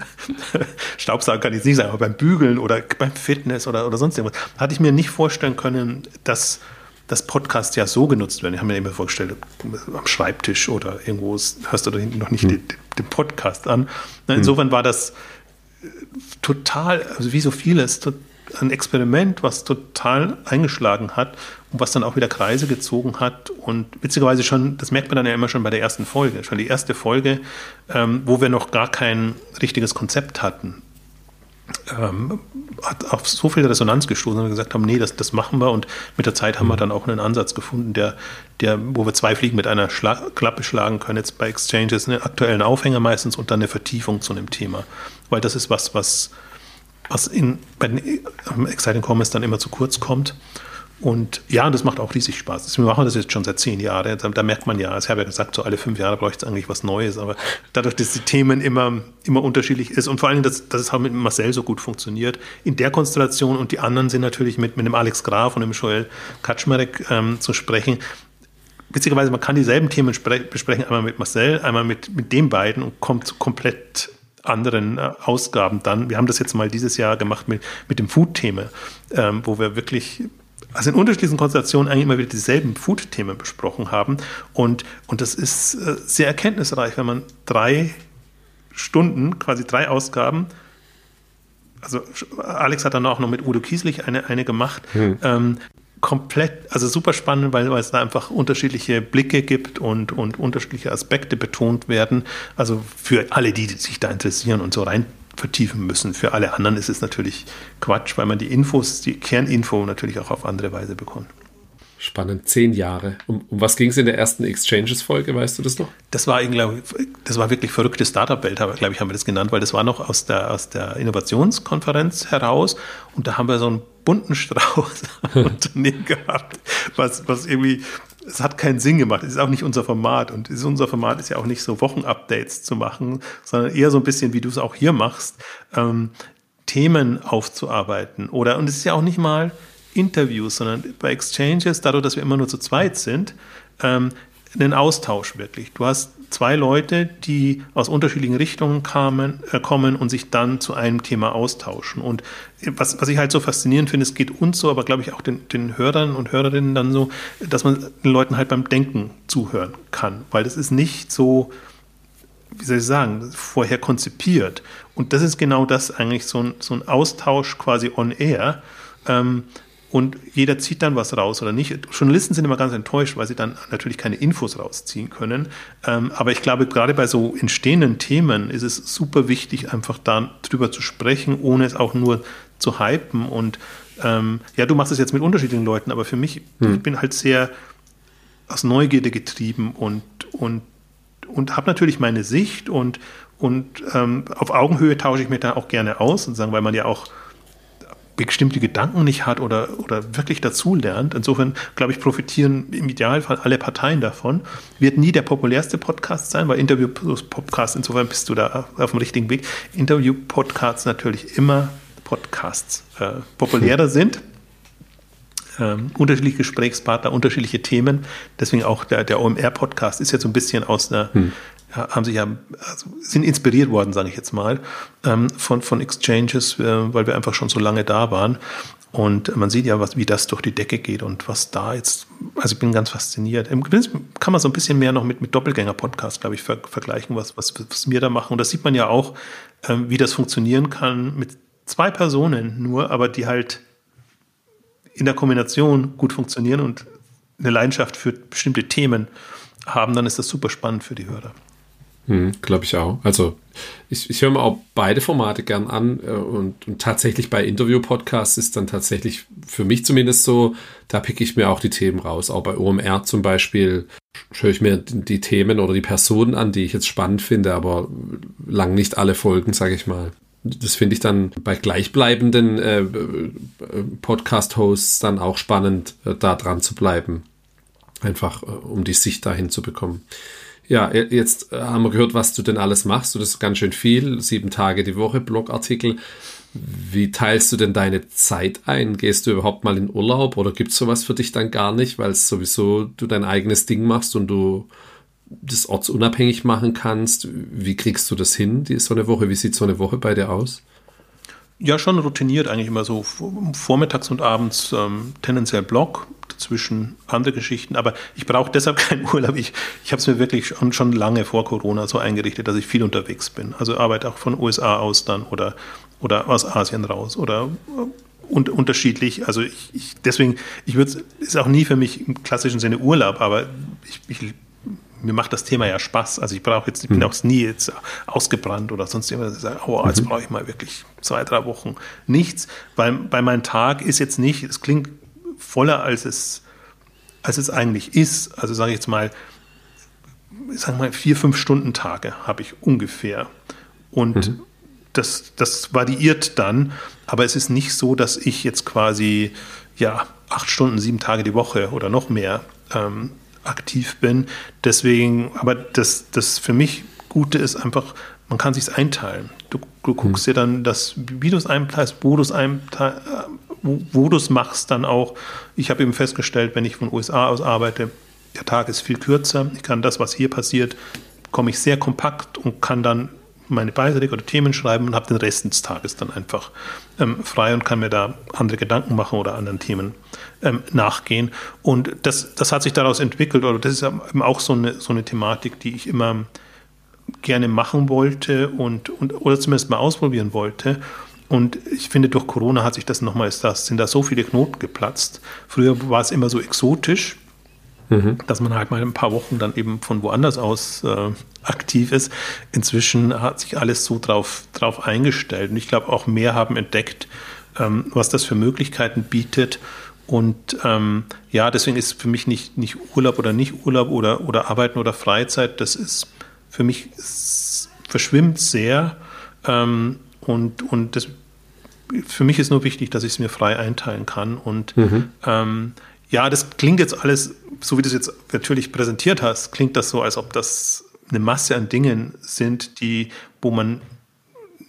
Staubsaugen kann ich nicht sagen, aber beim Bügeln oder beim Fitness oder, oder sonst irgendwas. Hatte ich mir nicht vorstellen können, dass dass Podcasts ja so genutzt werden. Ich habe mir immer vorgestellt, am Schreibtisch oder irgendwo hörst du da hinten noch nicht mhm. den, den, Podcast an. Insofern war das äh, total, also wie so vieles, ein Experiment, was total eingeschlagen hat und was dann auch wieder Kreise gezogen hat. Und witzigerweise schon, das merkt man dann ja immer schon bei der ersten Folge, schon die erste Folge, ähm, wo wir noch gar kein richtiges Konzept hatten. Ähm, hat auf so viel Resonanz gestoßen, dass wir gesagt haben, nee, das, das machen wir. Und mit der Zeit haben wir dann auch einen Ansatz gefunden, der, der, wo wir zwei Fliegen mit einer Schla Klappe schlagen können. Jetzt bei Exchanges einen aktuellen Aufhänger meistens und dann eine Vertiefung zu einem Thema. Weil das ist was, was, was in, bei den Exciting Commerce dann immer zu kurz kommt. Und ja, das macht auch riesig Spaß. Wir machen das jetzt schon seit zehn Jahren. Da, da merkt man ja, ich habe ja gesagt, so alle fünf Jahre bräuchte es eigentlich was Neues. Aber dadurch, dass die Themen immer, immer unterschiedlich ist und vor allem, dass, dass es halt mit Marcel so gut funktioniert, in der Konstellation und die anderen sind natürlich mit, mit dem Alex Graf und dem Joel Kaczmarek ähm, zu sprechen. Witzigerweise, man kann dieselben Themen besprechen, einmal mit Marcel, einmal mit, mit den beiden und kommt komplett anderen äh, Ausgaben dann. Wir haben das jetzt mal dieses Jahr gemacht mit, mit dem Food-Thema, ähm, wo wir wirklich also in unterschiedlichen Konstellationen eigentlich immer wieder dieselben Food-Themen besprochen haben. Und, und das ist äh, sehr erkenntnisreich, wenn man drei Stunden, quasi drei Ausgaben, also Alex hat dann auch noch mit Udo Kieslich eine, eine gemacht, hm. ähm, komplett, also super spannend, weil, weil es da einfach unterschiedliche Blicke gibt und, und unterschiedliche Aspekte betont werden. Also für alle, die sich da interessieren und so rein vertiefen müssen. Für alle anderen ist es natürlich Quatsch, weil man die Infos, die Kerninfo natürlich auch auf andere Weise bekommt. Spannend, zehn Jahre. Um, um was ging es in der ersten Exchanges-Folge, weißt du das noch? Das war, glaube das war wirklich verrückte Startup-Welt, glaube ich, haben wir das genannt, weil das war noch aus der, aus der Innovationskonferenz heraus und da haben wir so einen bunten Strauß Unternehmen gehabt, was, was irgendwie es hat keinen Sinn gemacht. Es ist auch nicht unser Format. Und unser Format ist ja auch nicht so Wochenupdates zu machen, sondern eher so ein bisschen, wie du es auch hier machst, ähm, Themen aufzuarbeiten. Oder, und es ist ja auch nicht mal Interviews, sondern bei Exchanges, dadurch, dass wir immer nur zu zweit sind, ähm, einen Austausch wirklich. Du hast zwei Leute, die aus unterschiedlichen Richtungen kamen, äh, kommen und sich dann zu einem Thema austauschen. Und was, was ich halt so faszinierend finde, es geht uns so, aber glaube ich auch den, den Hörern und Hörerinnen dann so, dass man den Leuten halt beim Denken zuhören kann. Weil das ist nicht so, wie soll ich sagen, vorher konzipiert. Und das ist genau das eigentlich, so ein, so ein Austausch quasi on air. Ähm, und jeder zieht dann was raus oder nicht. Journalisten sind immer ganz enttäuscht, weil sie dann natürlich keine Infos rausziehen können. Ähm, aber ich glaube, gerade bei so entstehenden Themen ist es super wichtig, einfach da drüber zu sprechen, ohne es auch nur zu hypen. Und ähm, ja, du machst es jetzt mit unterschiedlichen Leuten, aber für mich, hm. ich bin halt sehr aus Neugierde getrieben und, und, und habe natürlich meine Sicht und, und ähm, auf Augenhöhe tausche ich mich da auch gerne aus und sagen, weil man ja auch bestimmte Gedanken nicht hat oder, oder wirklich dazulernt. Insofern, glaube ich, profitieren im Idealfall alle Parteien davon. Wird nie der populärste Podcast sein, weil Interview-Podcast, insofern bist du da auf dem richtigen Weg. Interview-Podcasts natürlich immer Podcasts äh, populärer sind. Ähm, unterschiedliche Gesprächspartner, unterschiedliche Themen. Deswegen auch der, der OMR-Podcast ist jetzt so ein bisschen aus einer hm haben sich ja, also sind inspiriert worden, sage ich jetzt mal, ähm, von, von Exchanges, äh, weil wir einfach schon so lange da waren. Und man sieht ja, was, wie das durch die Decke geht und was da jetzt, also ich bin ganz fasziniert. Im Prinzip kann man so ein bisschen mehr noch mit, mit Doppelgänger-Podcast, glaube ich, ver vergleichen, was, was, was wir da machen. Und das sieht man ja auch, ähm, wie das funktionieren kann mit zwei Personen nur, aber die halt in der Kombination gut funktionieren und eine Leidenschaft für bestimmte Themen haben, dann ist das super spannend für die Hörer. Hm, Glaube ich auch. Also ich, ich höre mir auch beide Formate gern an äh, und, und tatsächlich bei Interview-Podcasts ist dann tatsächlich für mich zumindest so, da picke ich mir auch die Themen raus. Auch bei OMR zum Beispiel höre ich mir die Themen oder die Personen an, die ich jetzt spannend finde, aber lang nicht alle Folgen, sage ich mal. Das finde ich dann bei gleichbleibenden äh, äh Podcast-Hosts dann auch spannend, äh, da dran zu bleiben. Einfach, äh, um die Sicht dahin zu bekommen. Ja, jetzt äh, haben wir gehört, was du denn alles machst. Du das ist ganz schön viel, sieben Tage die Woche, Blogartikel. Wie teilst du denn deine Zeit ein? Gehst du überhaupt mal in Urlaub oder gibt es sowas für dich dann gar nicht, weil es sowieso du dein eigenes Ding machst und du das ortsunabhängig machen kannst? Wie kriegst du das hin, die, so eine Woche? Wie sieht so eine Woche bei dir aus? Ja, schon routiniert eigentlich immer so vormittags und abends ähm, tendenziell Blog, dazwischen andere Geschichten. Aber ich brauche deshalb keinen Urlaub. Ich, ich habe es mir wirklich schon, schon lange vor Corona so eingerichtet, dass ich viel unterwegs bin. Also arbeite auch von USA aus dann oder, oder aus Asien raus oder un unterschiedlich. Also ich, ich deswegen, ich würde ist auch nie für mich im klassischen Sinne Urlaub, aber ich, ich mir macht das Thema ja Spaß. Also ich brauche jetzt, ich bin mhm. auch nie jetzt ausgebrannt oder sonst irgendwas. Oh, jetzt mhm. brauche ich mal wirklich zwei, drei Wochen nichts. Weil bei meinem Tag ist jetzt nicht, es klingt voller als es, als es eigentlich ist. Also sage ich jetzt mal, sagen wir mal, vier, fünf Stunden Tage habe ich ungefähr. Und mhm. das, das variiert dann, aber es ist nicht so, dass ich jetzt quasi ja acht Stunden, sieben Tage die Woche oder noch mehr ähm, aktiv bin. Deswegen, aber das, das für mich Gute ist einfach, man kann sich einteilen. Du, du guckst mhm. dir dann das, wie du es einteilst, wo du es einteilst, wo, wo du es machst dann auch. Ich habe eben festgestellt, wenn ich von USA aus arbeite, der Tag ist viel kürzer. Ich kann das, was hier passiert, komme ich sehr kompakt und kann dann meine Beiträge oder Themen schreiben und habe den Rest des Tages dann einfach ähm, frei und kann mir da andere Gedanken machen oder anderen Themen ähm, nachgehen. Und das, das hat sich daraus entwickelt, oder das ist eben auch so eine, so eine Thematik, die ich immer gerne machen wollte und, und oder zumindest mal ausprobieren wollte. Und ich finde, durch Corona hat sich das nochmal, das, sind da so viele Knoten geplatzt. Früher war es immer so exotisch, mhm. dass man halt mal ein paar Wochen dann eben von woanders aus äh, aktiv ist. Inzwischen hat sich alles so drauf, drauf eingestellt. Und ich glaube, auch mehr haben entdeckt, ähm, was das für Möglichkeiten bietet. Und ähm, ja, deswegen ist für mich nicht, nicht Urlaub oder nicht Urlaub oder, oder Arbeiten oder Freizeit, das ist für mich verschwimmt sehr. Ähm, und und das, für mich ist nur wichtig, dass ich es mir frei einteilen kann. Und mhm. ähm, ja, das klingt jetzt alles, so wie du es jetzt natürlich präsentiert hast, klingt das so, als ob das eine Masse an Dingen sind, die, wo man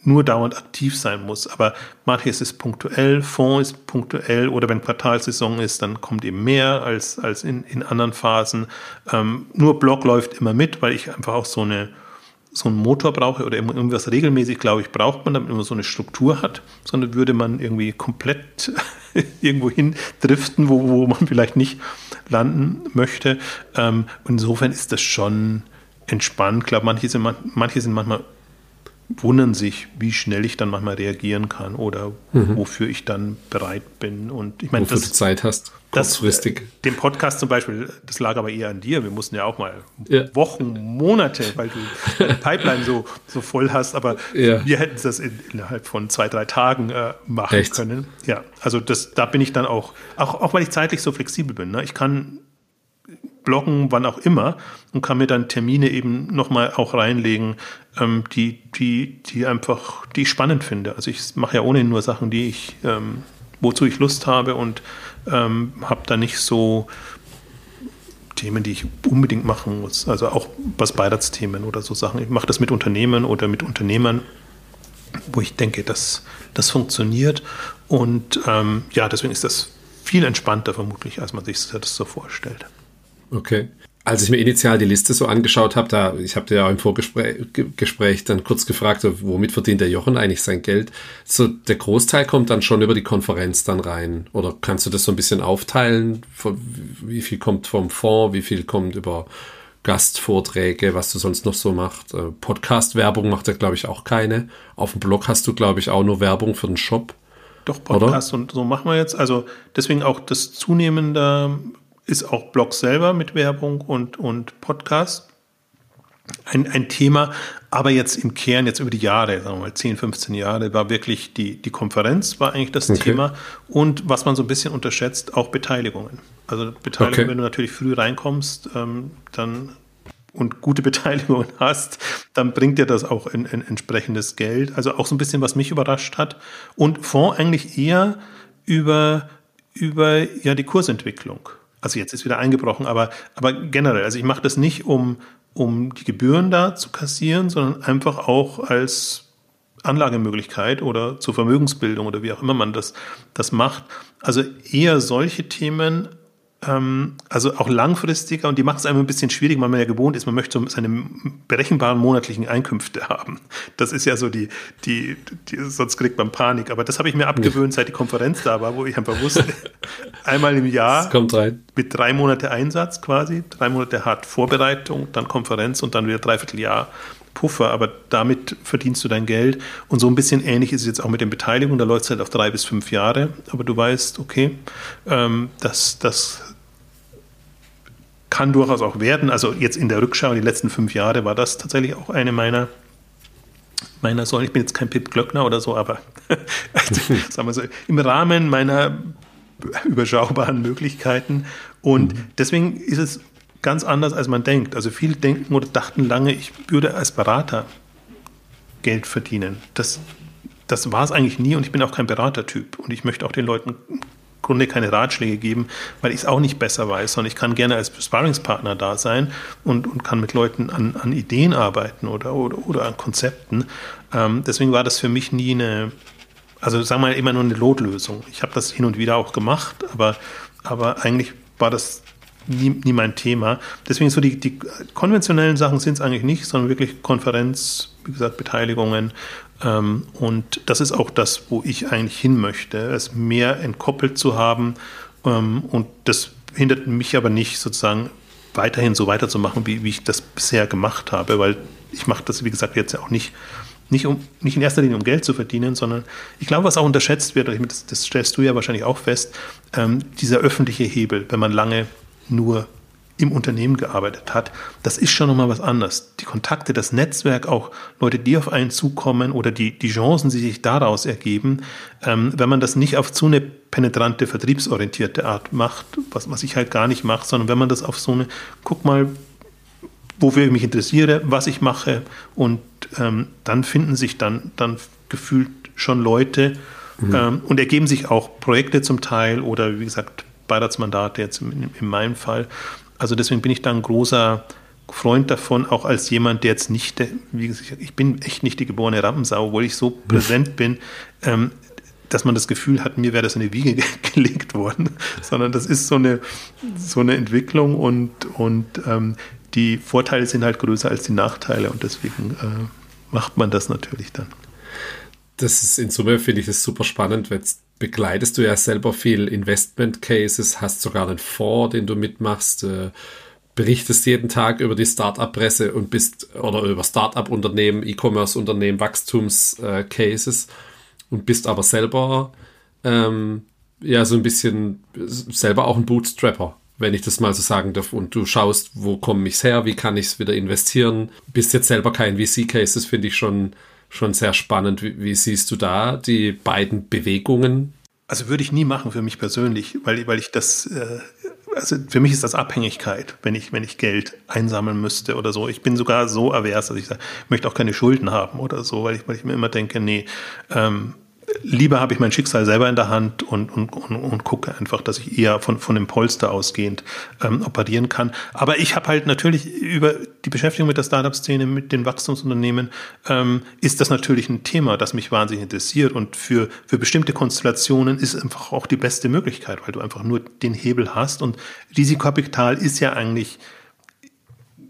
nur dauernd aktiv sein muss. Aber manches ist punktuell, Fonds ist punktuell oder wenn Quartalsaison ist, dann kommt eben mehr als, als in, in anderen Phasen. Ähm, nur Blog läuft immer mit, weil ich einfach auch so eine so einen Motor brauche oder irgendwas regelmäßig, glaube ich, braucht man, damit man so eine Struktur hat, sondern würde man irgendwie komplett irgendwo hin driften, wo, wo man vielleicht nicht landen möchte. Ähm, insofern ist das schon entspannt. Ich glaube, manche sind, manche sind manchmal wundern sich, wie schnell ich dann manchmal reagieren kann oder mhm. wofür ich dann bereit bin. Und ich meine, wofür das, du Zeit hast, kurzfristig. Das, den Podcast zum Beispiel, das lag aber eher an dir. Wir mussten ja auch mal ja. Wochen, Monate, weil du die Pipeline so, so voll hast. Aber ja. wir hätten das in, innerhalb von zwei, drei Tagen äh, machen Echt? können. Ja, also das, da bin ich dann auch, auch, auch weil ich zeitlich so flexibel bin. Ne? Ich kann bloggen, wann auch immer und kann mir dann Termine eben nochmal auch reinlegen, ähm, die, die, die einfach, die ich spannend finde. Also ich mache ja ohnehin nur Sachen, die ich, ähm, wozu ich Lust habe und ähm, habe da nicht so Themen, die ich unbedingt machen muss. Also auch was Beiratsthemen oder so Sachen. Ich mache das mit Unternehmen oder mit Unternehmern, wo ich denke, dass das funktioniert. Und ähm, ja, deswegen ist das viel entspannter vermutlich, als man sich das so vorstellt. Okay. Als ich mir initial die Liste so angeschaut habe, da ich habe dir ja im Vorgespräch dann kurz gefragt, womit verdient der Jochen eigentlich sein Geld? So der Großteil kommt dann schon über die Konferenz dann rein. Oder kannst du das so ein bisschen aufteilen? Wie viel kommt vom Fonds, wie viel kommt über Gastvorträge, was du sonst noch so machst? Äh, Podcast-Werbung macht er, glaube ich, auch keine. Auf dem Blog hast du, glaube ich, auch nur Werbung für den Shop. Doch, Podcast Oder? und so machen wir jetzt. Also deswegen auch das zunehmende ist auch Blog selber mit Werbung und, und Podcast ein, ein Thema. Aber jetzt im Kern, jetzt über die Jahre, sagen wir mal 10, 15 Jahre, war wirklich die, die Konferenz war eigentlich das okay. Thema. Und was man so ein bisschen unterschätzt, auch Beteiligungen. Also Beteiligung, okay. wenn du natürlich früh reinkommst, ähm, dann und gute Beteiligung hast, dann bringt dir das auch ein, ein entsprechendes Geld. Also auch so ein bisschen, was mich überrascht hat. Und Fonds eigentlich eher über, über ja, die Kursentwicklung. Also jetzt ist wieder eingebrochen, aber, aber generell, also ich mache das nicht, um, um die Gebühren da zu kassieren, sondern einfach auch als Anlagemöglichkeit oder zur Vermögensbildung oder wie auch immer man das, das macht. Also eher solche Themen also auch langfristiger und die macht es einem ein bisschen schwierig, weil man ja gewohnt ist, man möchte so seine berechenbaren monatlichen Einkünfte haben. Das ist ja so die, die, die sonst kriegt man Panik. Aber das habe ich mir abgewöhnt, seit die Konferenz da war, wo ich einfach wusste, einmal im Jahr mit drei Monate Einsatz quasi, drei Monate hart Vorbereitung, dann Konferenz und dann wieder dreiviertel Jahr Puffer, aber damit verdienst du dein Geld. Und so ein bisschen ähnlich ist es jetzt auch mit den Beteiligungen. Da läuft es halt auf drei bis fünf Jahre, aber du weißt, okay, ähm, das, das kann durchaus auch werden. Also jetzt in der Rückschau, die letzten fünf Jahre, war das tatsächlich auch eine meiner meiner Säulen. Ich bin jetzt kein Pip Glöckner oder so, aber sagen wir so, im Rahmen meiner überschaubaren Möglichkeiten. Und mhm. deswegen ist es ganz anders, als man denkt. Also viele denken oder dachten lange, ich würde als Berater Geld verdienen. Das, das war es eigentlich nie und ich bin auch kein Beratertyp. Und ich möchte auch den Leuten Grunde keine Ratschläge geben, weil ich es auch nicht besser weiß, sondern ich kann gerne als Sparringspartner da sein und, und kann mit Leuten an, an Ideen arbeiten oder, oder, oder an Konzepten. Ähm, deswegen war das für mich nie eine, also sagen wir mal, immer nur eine Lotlösung. Ich habe das hin und wieder auch gemacht, aber, aber eigentlich war das nie, nie mein Thema. Deswegen so die, die konventionellen Sachen sind es eigentlich nicht, sondern wirklich Konferenz, wie gesagt, Beteiligungen. Ähm, und das ist auch das, wo ich eigentlich hin möchte, es mehr entkoppelt zu haben. Ähm, und das hindert mich aber nicht, sozusagen weiterhin so weiterzumachen, wie, wie ich das bisher gemacht habe, weil ich mache das, wie gesagt, jetzt ja auch nicht nicht, um, nicht in erster Linie um Geld zu verdienen, sondern ich glaube, was auch unterschätzt wird, das, das stellst du ja wahrscheinlich auch fest, ähm, dieser öffentliche Hebel, wenn man lange nur im Unternehmen gearbeitet hat, das ist schon nochmal was anderes. Die Kontakte, das Netzwerk, auch Leute, die auf einen zukommen oder die, die Chancen, die sich daraus ergeben, ähm, wenn man das nicht auf so eine penetrante, vertriebsorientierte Art macht, was, was ich halt gar nicht mache, sondern wenn man das auf so eine, guck mal, wofür ich mich interessiere, was ich mache und ähm, dann finden sich dann, dann gefühlt schon Leute mhm. ähm, und ergeben sich auch Projekte zum Teil oder wie gesagt Beiratsmandate jetzt in, in meinem Fall. Also deswegen bin ich da ein großer Freund davon, auch als jemand, der jetzt nicht, wie gesagt, ich bin echt nicht die geborene Rampensau, obwohl ich so präsent bin, ähm, dass man das Gefühl hat, mir wäre das in die Wiege gelegt worden, sondern das ist so eine, so eine Entwicklung und, und ähm, die Vorteile sind halt größer als die Nachteile und deswegen äh, macht man das natürlich dann. Das ist in Summe, finde ich das super spannend, weil jetzt begleitest du ja selber viel Investment Cases, hast sogar einen Fonds, den du mitmachst, äh, berichtest jeden Tag über die Startup-Presse und bist oder über Startup-Unternehmen, E-Commerce-Unternehmen, Wachstums-Cases und bist aber selber ähm, ja so ein bisschen selber auch ein Bootstrapper wenn ich das mal so sagen darf, und du schaust, wo komme ich her, wie kann ich es wieder investieren. Bist jetzt selber kein VC-Case, das finde ich schon, schon sehr spannend. Wie, wie, siehst du da die beiden Bewegungen? Also würde ich nie machen für mich persönlich, weil, weil ich das, äh, also für mich ist das Abhängigkeit, wenn ich, wenn ich Geld einsammeln müsste oder so. Ich bin sogar so avers, dass ich sage, möchte auch keine Schulden haben oder so, weil ich, weil ich mir immer denke, nee, ähm, lieber habe ich mein Schicksal selber in der Hand und, und, und, und gucke einfach, dass ich eher von, von dem Polster ausgehend ähm, operieren kann. Aber ich habe halt natürlich über die Beschäftigung mit der Startup-Szene, mit den Wachstumsunternehmen, ähm, ist das natürlich ein Thema, das mich wahnsinnig interessiert. Und für, für bestimmte Konstellationen ist einfach auch die beste Möglichkeit, weil du einfach nur den Hebel hast. Und Risikokapital ist ja eigentlich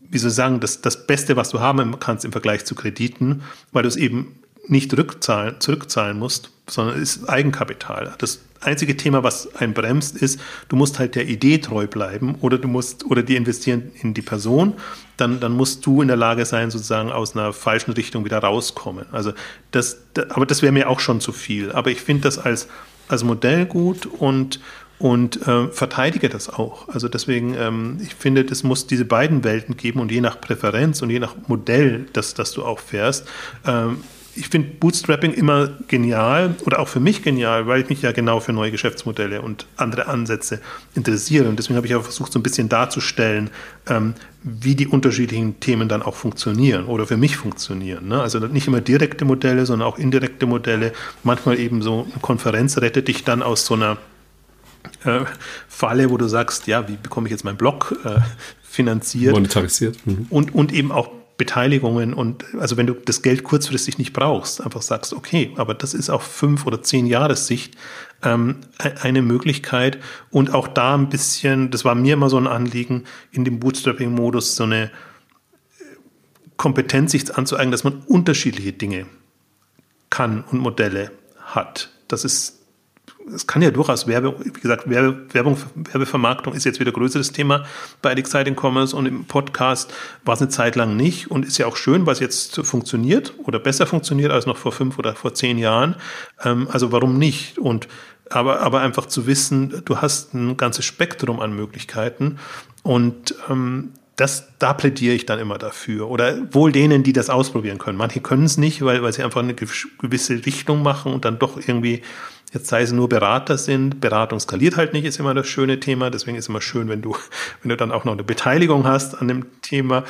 wie soll ich sagen, das, das Beste, was du haben kannst im Vergleich zu Krediten, weil du es eben nicht rückzahlen, zurückzahlen musst, sondern ist Eigenkapital. Das einzige Thema, was einen bremst, ist, du musst halt der Idee treu bleiben oder du musst, oder die investieren in die Person, dann, dann musst du in der Lage sein, sozusagen aus einer falschen Richtung wieder rauskommen. Also das, aber das wäre mir auch schon zu viel. Aber ich finde das als, als Modell gut und, und äh, verteidige das auch. Also deswegen, ähm, ich finde, es muss diese beiden Welten geben und je nach Präferenz und je nach Modell, das, das du auch fährst, ähm, ich finde Bootstrapping immer genial oder auch für mich genial, weil ich mich ja genau für neue Geschäftsmodelle und andere Ansätze interessiere. Und deswegen habe ich auch versucht, so ein bisschen darzustellen, ähm, wie die unterschiedlichen Themen dann auch funktionieren oder für mich funktionieren. Ne? Also nicht immer direkte Modelle, sondern auch indirekte Modelle. Manchmal eben so eine Konferenz rettet dich dann aus so einer äh, Falle, wo du sagst, ja, wie bekomme ich jetzt meinen Blog äh, finanziert? Monetarisiert. Mhm. Und, und eben auch Beteiligungen und also wenn du das Geld kurzfristig nicht brauchst, einfach sagst, okay, aber das ist auf fünf oder zehn Jahressicht ähm, e-, eine Möglichkeit und auch da ein bisschen, das war mir immer so ein Anliegen, in dem Bootstrapping-Modus so eine äh, Kompetenz sich anzueignen, dass man unterschiedliche Dinge kann und Modelle hat. Das ist es kann ja durchaus Werbe, wie gesagt, Werbe, Werbung, Werbevermarktung ist jetzt wieder größeres Thema bei Exciting Commerce und im Podcast war es eine Zeit lang nicht und ist ja auch schön, es jetzt funktioniert oder besser funktioniert als noch vor fünf oder vor zehn Jahren. Ähm, also warum nicht? Und aber, aber einfach zu wissen, du hast ein ganzes Spektrum an Möglichkeiten und ähm, das, da plädiere ich dann immer dafür. Oder wohl denen, die das ausprobieren können. Manche können es nicht, weil, weil sie einfach eine gewisse Richtung machen und dann doch irgendwie Jetzt sei es nur Berater sind, Beratung skaliert halt nicht, ist immer das schöne Thema. Deswegen ist es immer schön, wenn du, wenn du dann auch noch eine Beteiligung hast an dem Thema,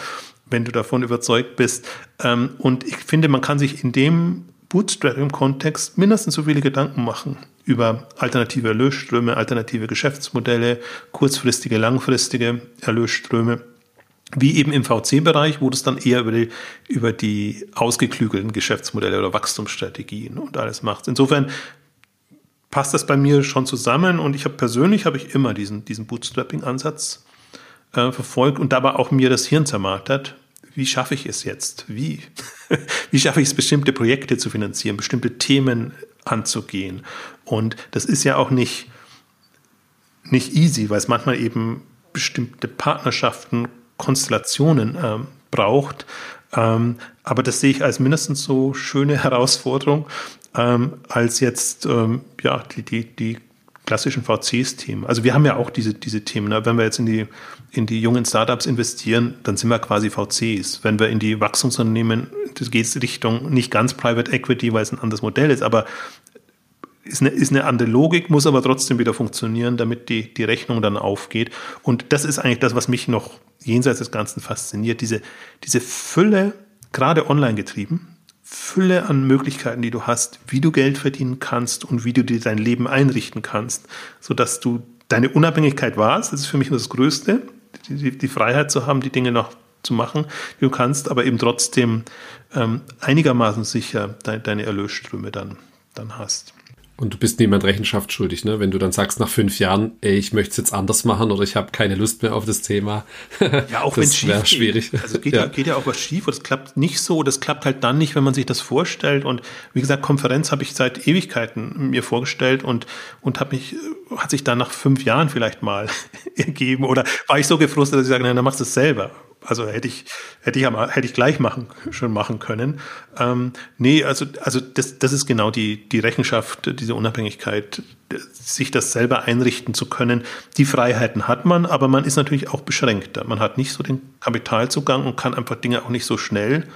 wenn du davon überzeugt bist. Ähm, und ich finde, man kann sich in dem Bootstrapping-Kontext mindestens so viele Gedanken machen über alternative Erlösströme, alternative Geschäftsmodelle, kurzfristige, langfristige Erlösströme wie eben im VC-Bereich, wo das dann eher über die, über die ausgeklügelten Geschäftsmodelle oder Wachstumsstrategien und alles macht. Insofern passt das bei mir schon zusammen und ich habe persönlich habe ich immer diesen, diesen Bootstrapping-Ansatz äh, verfolgt und dabei auch mir das Hirn zermartert. Wie schaffe ich es jetzt? Wie? Wie schaffe ich es, bestimmte Projekte zu finanzieren, bestimmte Themen anzugehen? Und das ist ja auch nicht, nicht easy, weil es manchmal eben bestimmte Partnerschaften, Konstellationen äh, braucht. Ähm, aber das sehe ich als mindestens so schöne Herausforderung, ähm, als jetzt ähm, ja, die, die, die klassischen VCs-Themen. Also wir haben ja auch diese, diese Themen. Ne? Wenn wir jetzt in die, in die jungen Startups investieren, dann sind wir quasi VCs. Wenn wir in die Wachstumsunternehmen, das geht Richtung nicht ganz Private Equity, weil es ein anderes Modell ist, aber ist eine, ist eine andere Logik, muss aber trotzdem wieder funktionieren, damit die, die Rechnung dann aufgeht. Und das ist eigentlich das, was mich noch jenseits des Ganzen fasziniert. Diese, diese Fülle, gerade online getrieben, Fülle an Möglichkeiten, die du hast, wie du Geld verdienen kannst und wie du dir dein Leben einrichten kannst, sodass du deine Unabhängigkeit wahrst. Das ist für mich das Größte, die, die Freiheit zu haben, die Dinge noch zu machen, die du kannst, aber eben trotzdem ähm, einigermaßen sicher de, deine Erlösströme dann, dann hast. Und du bist niemand Rechenschaft schuldig, ne? Wenn du dann sagst nach fünf Jahren, ey, ich möchte es jetzt anders machen oder ich habe keine Lust mehr auf das Thema. Ja, auch wenn es schief schwierig. Also geht ja. ja. geht ja auch was schief und es klappt nicht so. Das klappt halt dann nicht, wenn man sich das vorstellt. Und wie gesagt, Konferenz habe ich seit Ewigkeiten mir vorgestellt und und habe mich hat sich dann nach fünf Jahren vielleicht mal ergeben oder war ich so gefrustet, dass ich sage, nein, dann machst du es selber. Also hätte ich, hätte ich, hätte ich gleich machen, schon machen können. Ähm, nee, also, also das, das ist genau die, die Rechenschaft, diese Unabhängigkeit, sich das selber einrichten zu können. Die Freiheiten hat man, aber man ist natürlich auch beschränkter. Man hat nicht so den Kapitalzugang und kann einfach Dinge auch nicht so schnell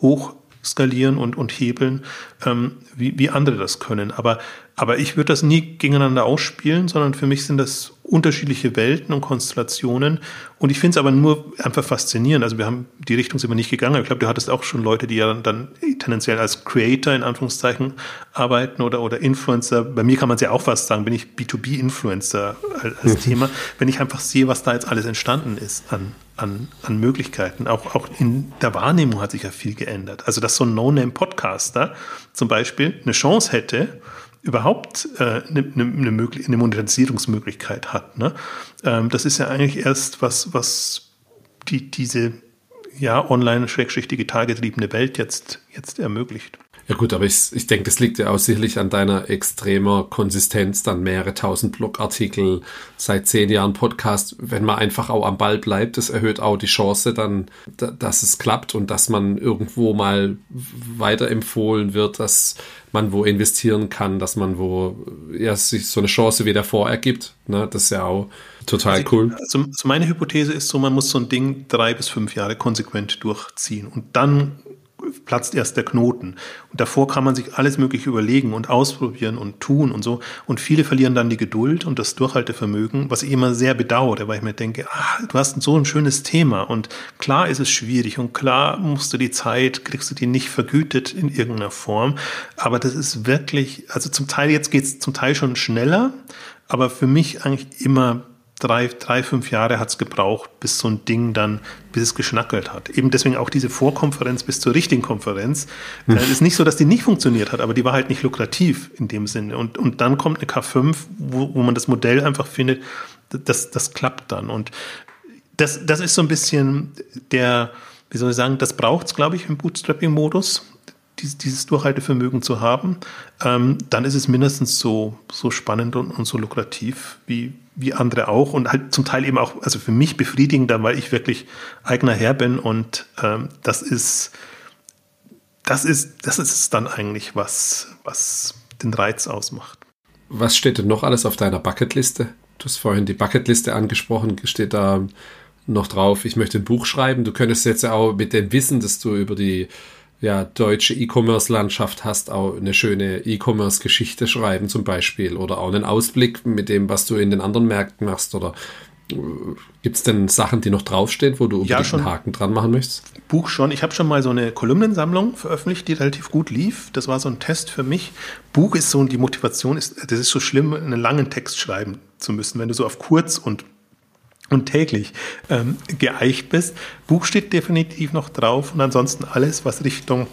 hoch skalieren und, und hebeln, ähm, wie, wie andere das können. Aber aber ich würde das nie gegeneinander ausspielen, sondern für mich sind das unterschiedliche Welten und Konstellationen. Und ich finde es aber nur einfach faszinierend. Also wir haben, die Richtung sind wir nicht gegangen. Ich glaube, du hattest auch schon Leute, die ja dann tendenziell als Creator in Anführungszeichen arbeiten oder, oder Influencer. Bei mir kann man es ja auch fast sagen, bin ich B2B-Influencer als Thema. Wenn ich einfach sehe, was da jetzt alles entstanden ist an, an, an Möglichkeiten. Auch, auch in der Wahrnehmung hat sich ja viel geändert. Also, dass so ein No-Name-Podcaster zum Beispiel eine Chance hätte, überhaupt äh, eine, eine, eine Monetarisierungsmöglichkeit hat. Ne? Ähm, das ist ja eigentlich erst was, was die, diese ja, online-digital getriebene Welt jetzt, jetzt ermöglicht. Ja gut, aber ich, ich denke, das liegt ja auch sicherlich an deiner extremer Konsistenz, dann mehrere tausend Blogartikel, seit zehn Jahren Podcast. Wenn man einfach auch am Ball bleibt, das erhöht auch die Chance dann, dass es klappt und dass man irgendwo mal weiterempfohlen wird, dass man wo investieren kann, dass man wo ja, sich so eine Chance wieder vorergibt. Ne? Das ist ja auch total also, cool. Also, meine Hypothese ist so, man muss so ein Ding drei bis fünf Jahre konsequent durchziehen und dann platzt erst der Knoten. Und davor kann man sich alles Mögliche überlegen und ausprobieren und tun und so. Und viele verlieren dann die Geduld und das Durchhaltevermögen, was ich immer sehr bedauere, weil ich mir denke, ah, du hast so ein schönes Thema und klar ist es schwierig und klar musst du die Zeit, kriegst du die nicht vergütet in irgendeiner Form. Aber das ist wirklich, also zum Teil, jetzt geht es zum Teil schon schneller, aber für mich eigentlich immer drei, drei fünf Jahre hat es gebraucht, bis so ein Ding dann, bis es geschnackelt hat. Eben deswegen auch diese Vorkonferenz bis zur richtigen Konferenz. Hm. Es ist nicht so, dass die nicht funktioniert hat, aber die war halt nicht lukrativ in dem Sinne. Und, und dann kommt eine K5, wo, wo man das Modell einfach findet, das, das klappt dann. Und das, das ist so ein bisschen der, wie soll ich sagen, das braucht es, glaube ich, im Bootstrapping-Modus dieses Durchhaltevermögen zu haben, ähm, dann ist es mindestens so, so spannend und, und so lukrativ wie, wie andere auch und halt zum Teil eben auch, also für mich befriedigender, weil ich wirklich eigener Herr bin und ähm, das ist, das ist, das ist dann eigentlich was, was den Reiz ausmacht. Was steht denn noch alles auf deiner Bucketliste? Du hast vorhin die Bucketliste angesprochen. Steht da noch drauf, ich möchte ein Buch schreiben? Du könntest jetzt auch mit dem Wissen, dass du über die ja, deutsche E-Commerce-Landschaft hast, auch eine schöne E-Commerce-Geschichte schreiben zum Beispiel oder auch einen Ausblick mit dem, was du in den anderen Märkten machst oder äh, Gibt es denn Sachen, die noch draufstehen, wo du unbedingt ja, schon. einen Haken dran machen möchtest? Buch schon. Ich habe schon mal so eine Kolumnensammlung veröffentlicht, die relativ gut lief. Das war so ein Test für mich. Buch ist so, die Motivation ist, das ist so schlimm, einen langen Text schreiben zu müssen, wenn du so auf kurz und und täglich ähm, geeicht bist. Buch steht definitiv noch drauf und ansonsten alles, was Richtung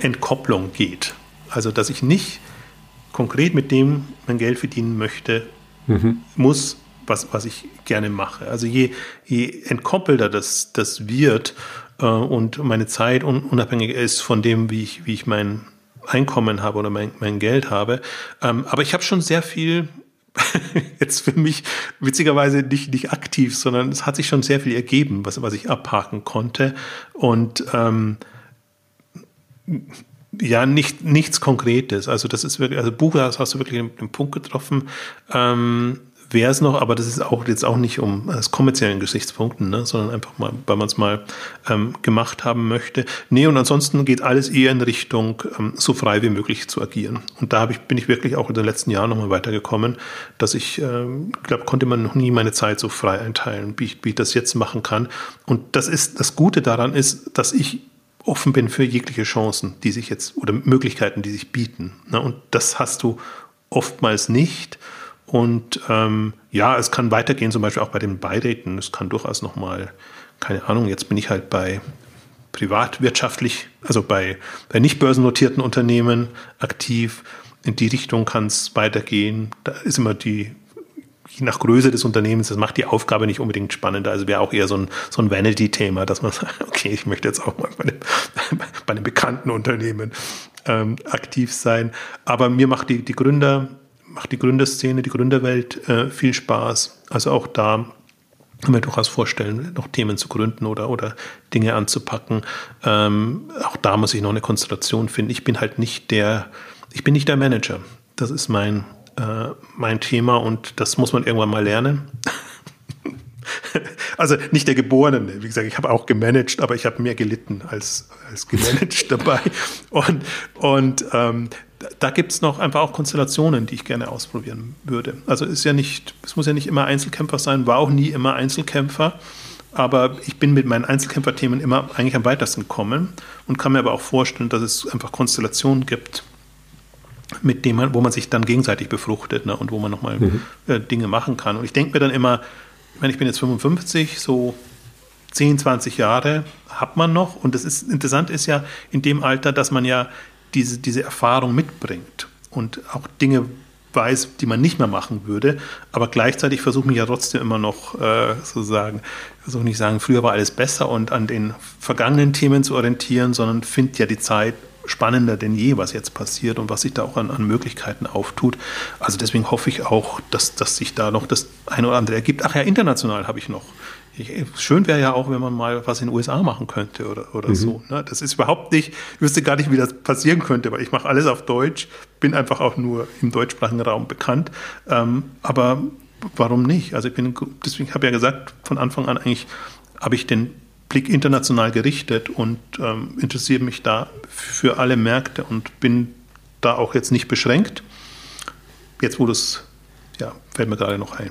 Entkopplung geht. Also, dass ich nicht konkret mit dem mein Geld verdienen möchte, mhm. muss, was, was ich gerne mache. Also je, je entkoppelter das, das wird äh, und meine Zeit un, unabhängig ist von dem, wie ich, wie ich mein Einkommen habe oder mein, mein Geld habe. Ähm, aber ich habe schon sehr viel jetzt für mich witzigerweise nicht, nicht aktiv, sondern es hat sich schon sehr viel ergeben, was, was ich abhaken konnte. Und ähm, ja, nicht, nichts Konkretes. Also das ist wirklich, also Buch hast du wirklich den, den Punkt getroffen. Ähm, wäre es noch, aber das ist auch jetzt auch nicht um aus kommerziellen Gesichtspunkten, ne, sondern einfach mal, weil man es mal ähm, gemacht haben möchte. Nee, und ansonsten geht alles eher in Richtung, ähm, so frei wie möglich zu agieren. Und da ich, bin ich wirklich auch in den letzten Jahren nochmal weitergekommen, dass ich ähm, glaube, konnte man noch nie meine Zeit so frei einteilen, wie ich, wie ich das jetzt machen kann. Und das ist, das Gute daran ist, dass ich offen bin für jegliche Chancen, die sich jetzt oder Möglichkeiten, die sich bieten. Ne? Und das hast du oftmals nicht. Und ähm, ja, es kann weitergehen, zum Beispiel auch bei den Beiräten. Es kann durchaus nochmal, keine Ahnung, jetzt bin ich halt bei privatwirtschaftlich, also bei, bei nicht börsennotierten Unternehmen aktiv. In die Richtung kann es weitergehen. Da ist immer die, je nach Größe des Unternehmens, das macht die Aufgabe nicht unbedingt spannender. Also wäre auch eher so ein, so ein Vanity-Thema, dass man sagt, okay, ich möchte jetzt auch mal bei einem, bei einem bekannten Unternehmen ähm, aktiv sein. Aber mir macht die, die Gründer, macht die Gründerszene, die Gründerwelt äh, viel Spaß. Also auch da kann mir durchaus vorstellen, noch Themen zu gründen oder, oder Dinge anzupacken. Ähm, auch da muss ich noch eine Konstellation finden. Ich bin halt nicht der, ich bin nicht der Manager. Das ist mein, äh, mein Thema und das muss man irgendwann mal lernen. also nicht der Geborene. Wie gesagt, ich habe auch gemanagt, aber ich habe mehr gelitten als, als gemanagt dabei. Und, und ähm, da gibt es noch einfach auch Konstellationen, die ich gerne ausprobieren würde. Also ist ja nicht, es muss ja nicht immer Einzelkämpfer sein, war auch nie immer Einzelkämpfer. Aber ich bin mit meinen Einzelkämpferthemen immer eigentlich am weitesten gekommen und kann mir aber auch vorstellen, dass es einfach Konstellationen gibt, mit denen man, wo man sich dann gegenseitig befruchtet ne, und wo man nochmal mhm. äh, Dinge machen kann. Und ich denke mir dann immer, ich meine, ich bin jetzt 55, so 10, 20 Jahre hat man noch. Und das ist interessant ist ja in dem Alter, dass man ja diese, diese Erfahrung mitbringt und auch Dinge weiß, die man nicht mehr machen würde. Aber gleichzeitig versuche ich ja trotzdem immer noch äh, sozusagen, versuche nicht sagen, früher war alles besser und an den vergangenen Themen zu orientieren, sondern finde ja die Zeit spannender denn je, was jetzt passiert und was sich da auch an, an Möglichkeiten auftut. Also deswegen hoffe ich auch, dass, dass sich da noch das eine oder andere ergibt. Ach ja, international habe ich noch ich, schön wäre ja auch, wenn man mal was in den USA machen könnte oder, oder mhm. so. Ne? Das ist überhaupt nicht, ich wüsste gar nicht, wie das passieren könnte, weil ich mache alles auf Deutsch, bin einfach auch nur im deutschsprachigen Raum bekannt. Ähm, aber warum nicht? Also ich bin, deswegen habe ich ja gesagt, von Anfang an eigentlich habe ich den Blick international gerichtet und ähm, interessiere mich da für alle Märkte und bin da auch jetzt nicht beschränkt. Jetzt, wo das, ja, fällt mir gerade noch ein.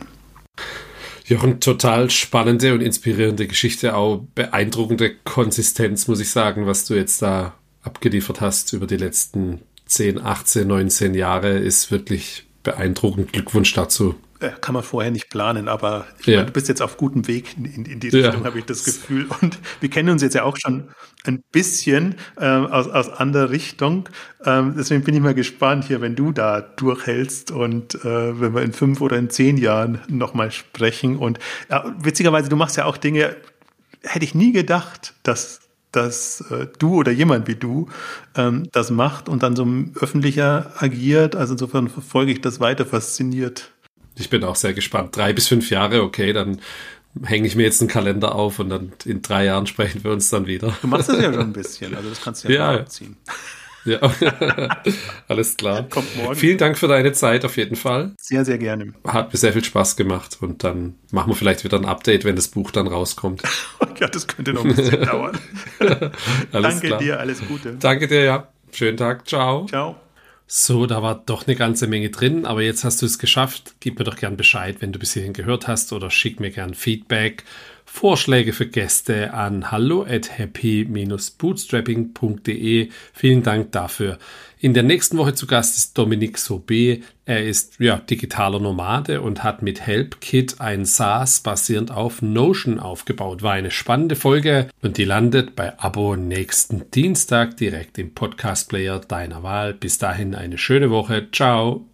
Jochen, total spannende und inspirierende Geschichte, auch beeindruckende Konsistenz, muss ich sagen, was du jetzt da abgeliefert hast über die letzten 10, 18, 19 Jahre, ist wirklich beeindruckend. Glückwunsch dazu. Kann man vorher nicht planen, aber ja. meine, du bist jetzt auf gutem Weg in, in, in die Richtung, ja. habe ich das Gefühl. Und wir kennen uns jetzt ja auch schon ein bisschen äh, aus, aus anderer Richtung. Ähm, deswegen bin ich mal gespannt hier, wenn du da durchhältst und äh, wenn wir in fünf oder in zehn Jahren nochmal sprechen. Und ja, witzigerweise, du machst ja auch Dinge, hätte ich nie gedacht, dass dass äh, du oder jemand wie du ähm, das macht und dann so öffentlicher agiert. Also insofern verfolge ich das weiter fasziniert. Ich bin auch sehr gespannt. Drei bis fünf Jahre, okay, dann hänge ich mir jetzt einen Kalender auf und dann in drei Jahren sprechen wir uns dann wieder. Du machst das ja schon ein bisschen, also das kannst du ja, ja. abziehen. Ja, alles klar. Kommt morgen. Vielen Dank für deine Zeit auf jeden Fall. Sehr, sehr gerne. Hat mir sehr viel Spaß gemacht und dann machen wir vielleicht wieder ein Update, wenn das Buch dann rauskommt. ja, das könnte noch ein bisschen dauern. Danke klar. dir, alles Gute. Danke dir, ja. Schönen Tag, ciao. Ciao. So, da war doch eine ganze Menge drin, aber jetzt hast du es geschafft. Gib mir doch gern Bescheid, wenn du bis hierhin gehört hast oder schick mir gern Feedback Vorschläge für Gäste an hallo at happy-bootstrapping.de. Vielen Dank dafür. In der nächsten Woche zu Gast ist Dominik Sobe. Er ist ja, digitaler Nomade und hat mit HelpKit ein SaaS basierend auf Notion aufgebaut. War eine spannende Folge und die landet bei Abo nächsten Dienstag direkt im Podcast Player deiner Wahl. Bis dahin eine schöne Woche. Ciao.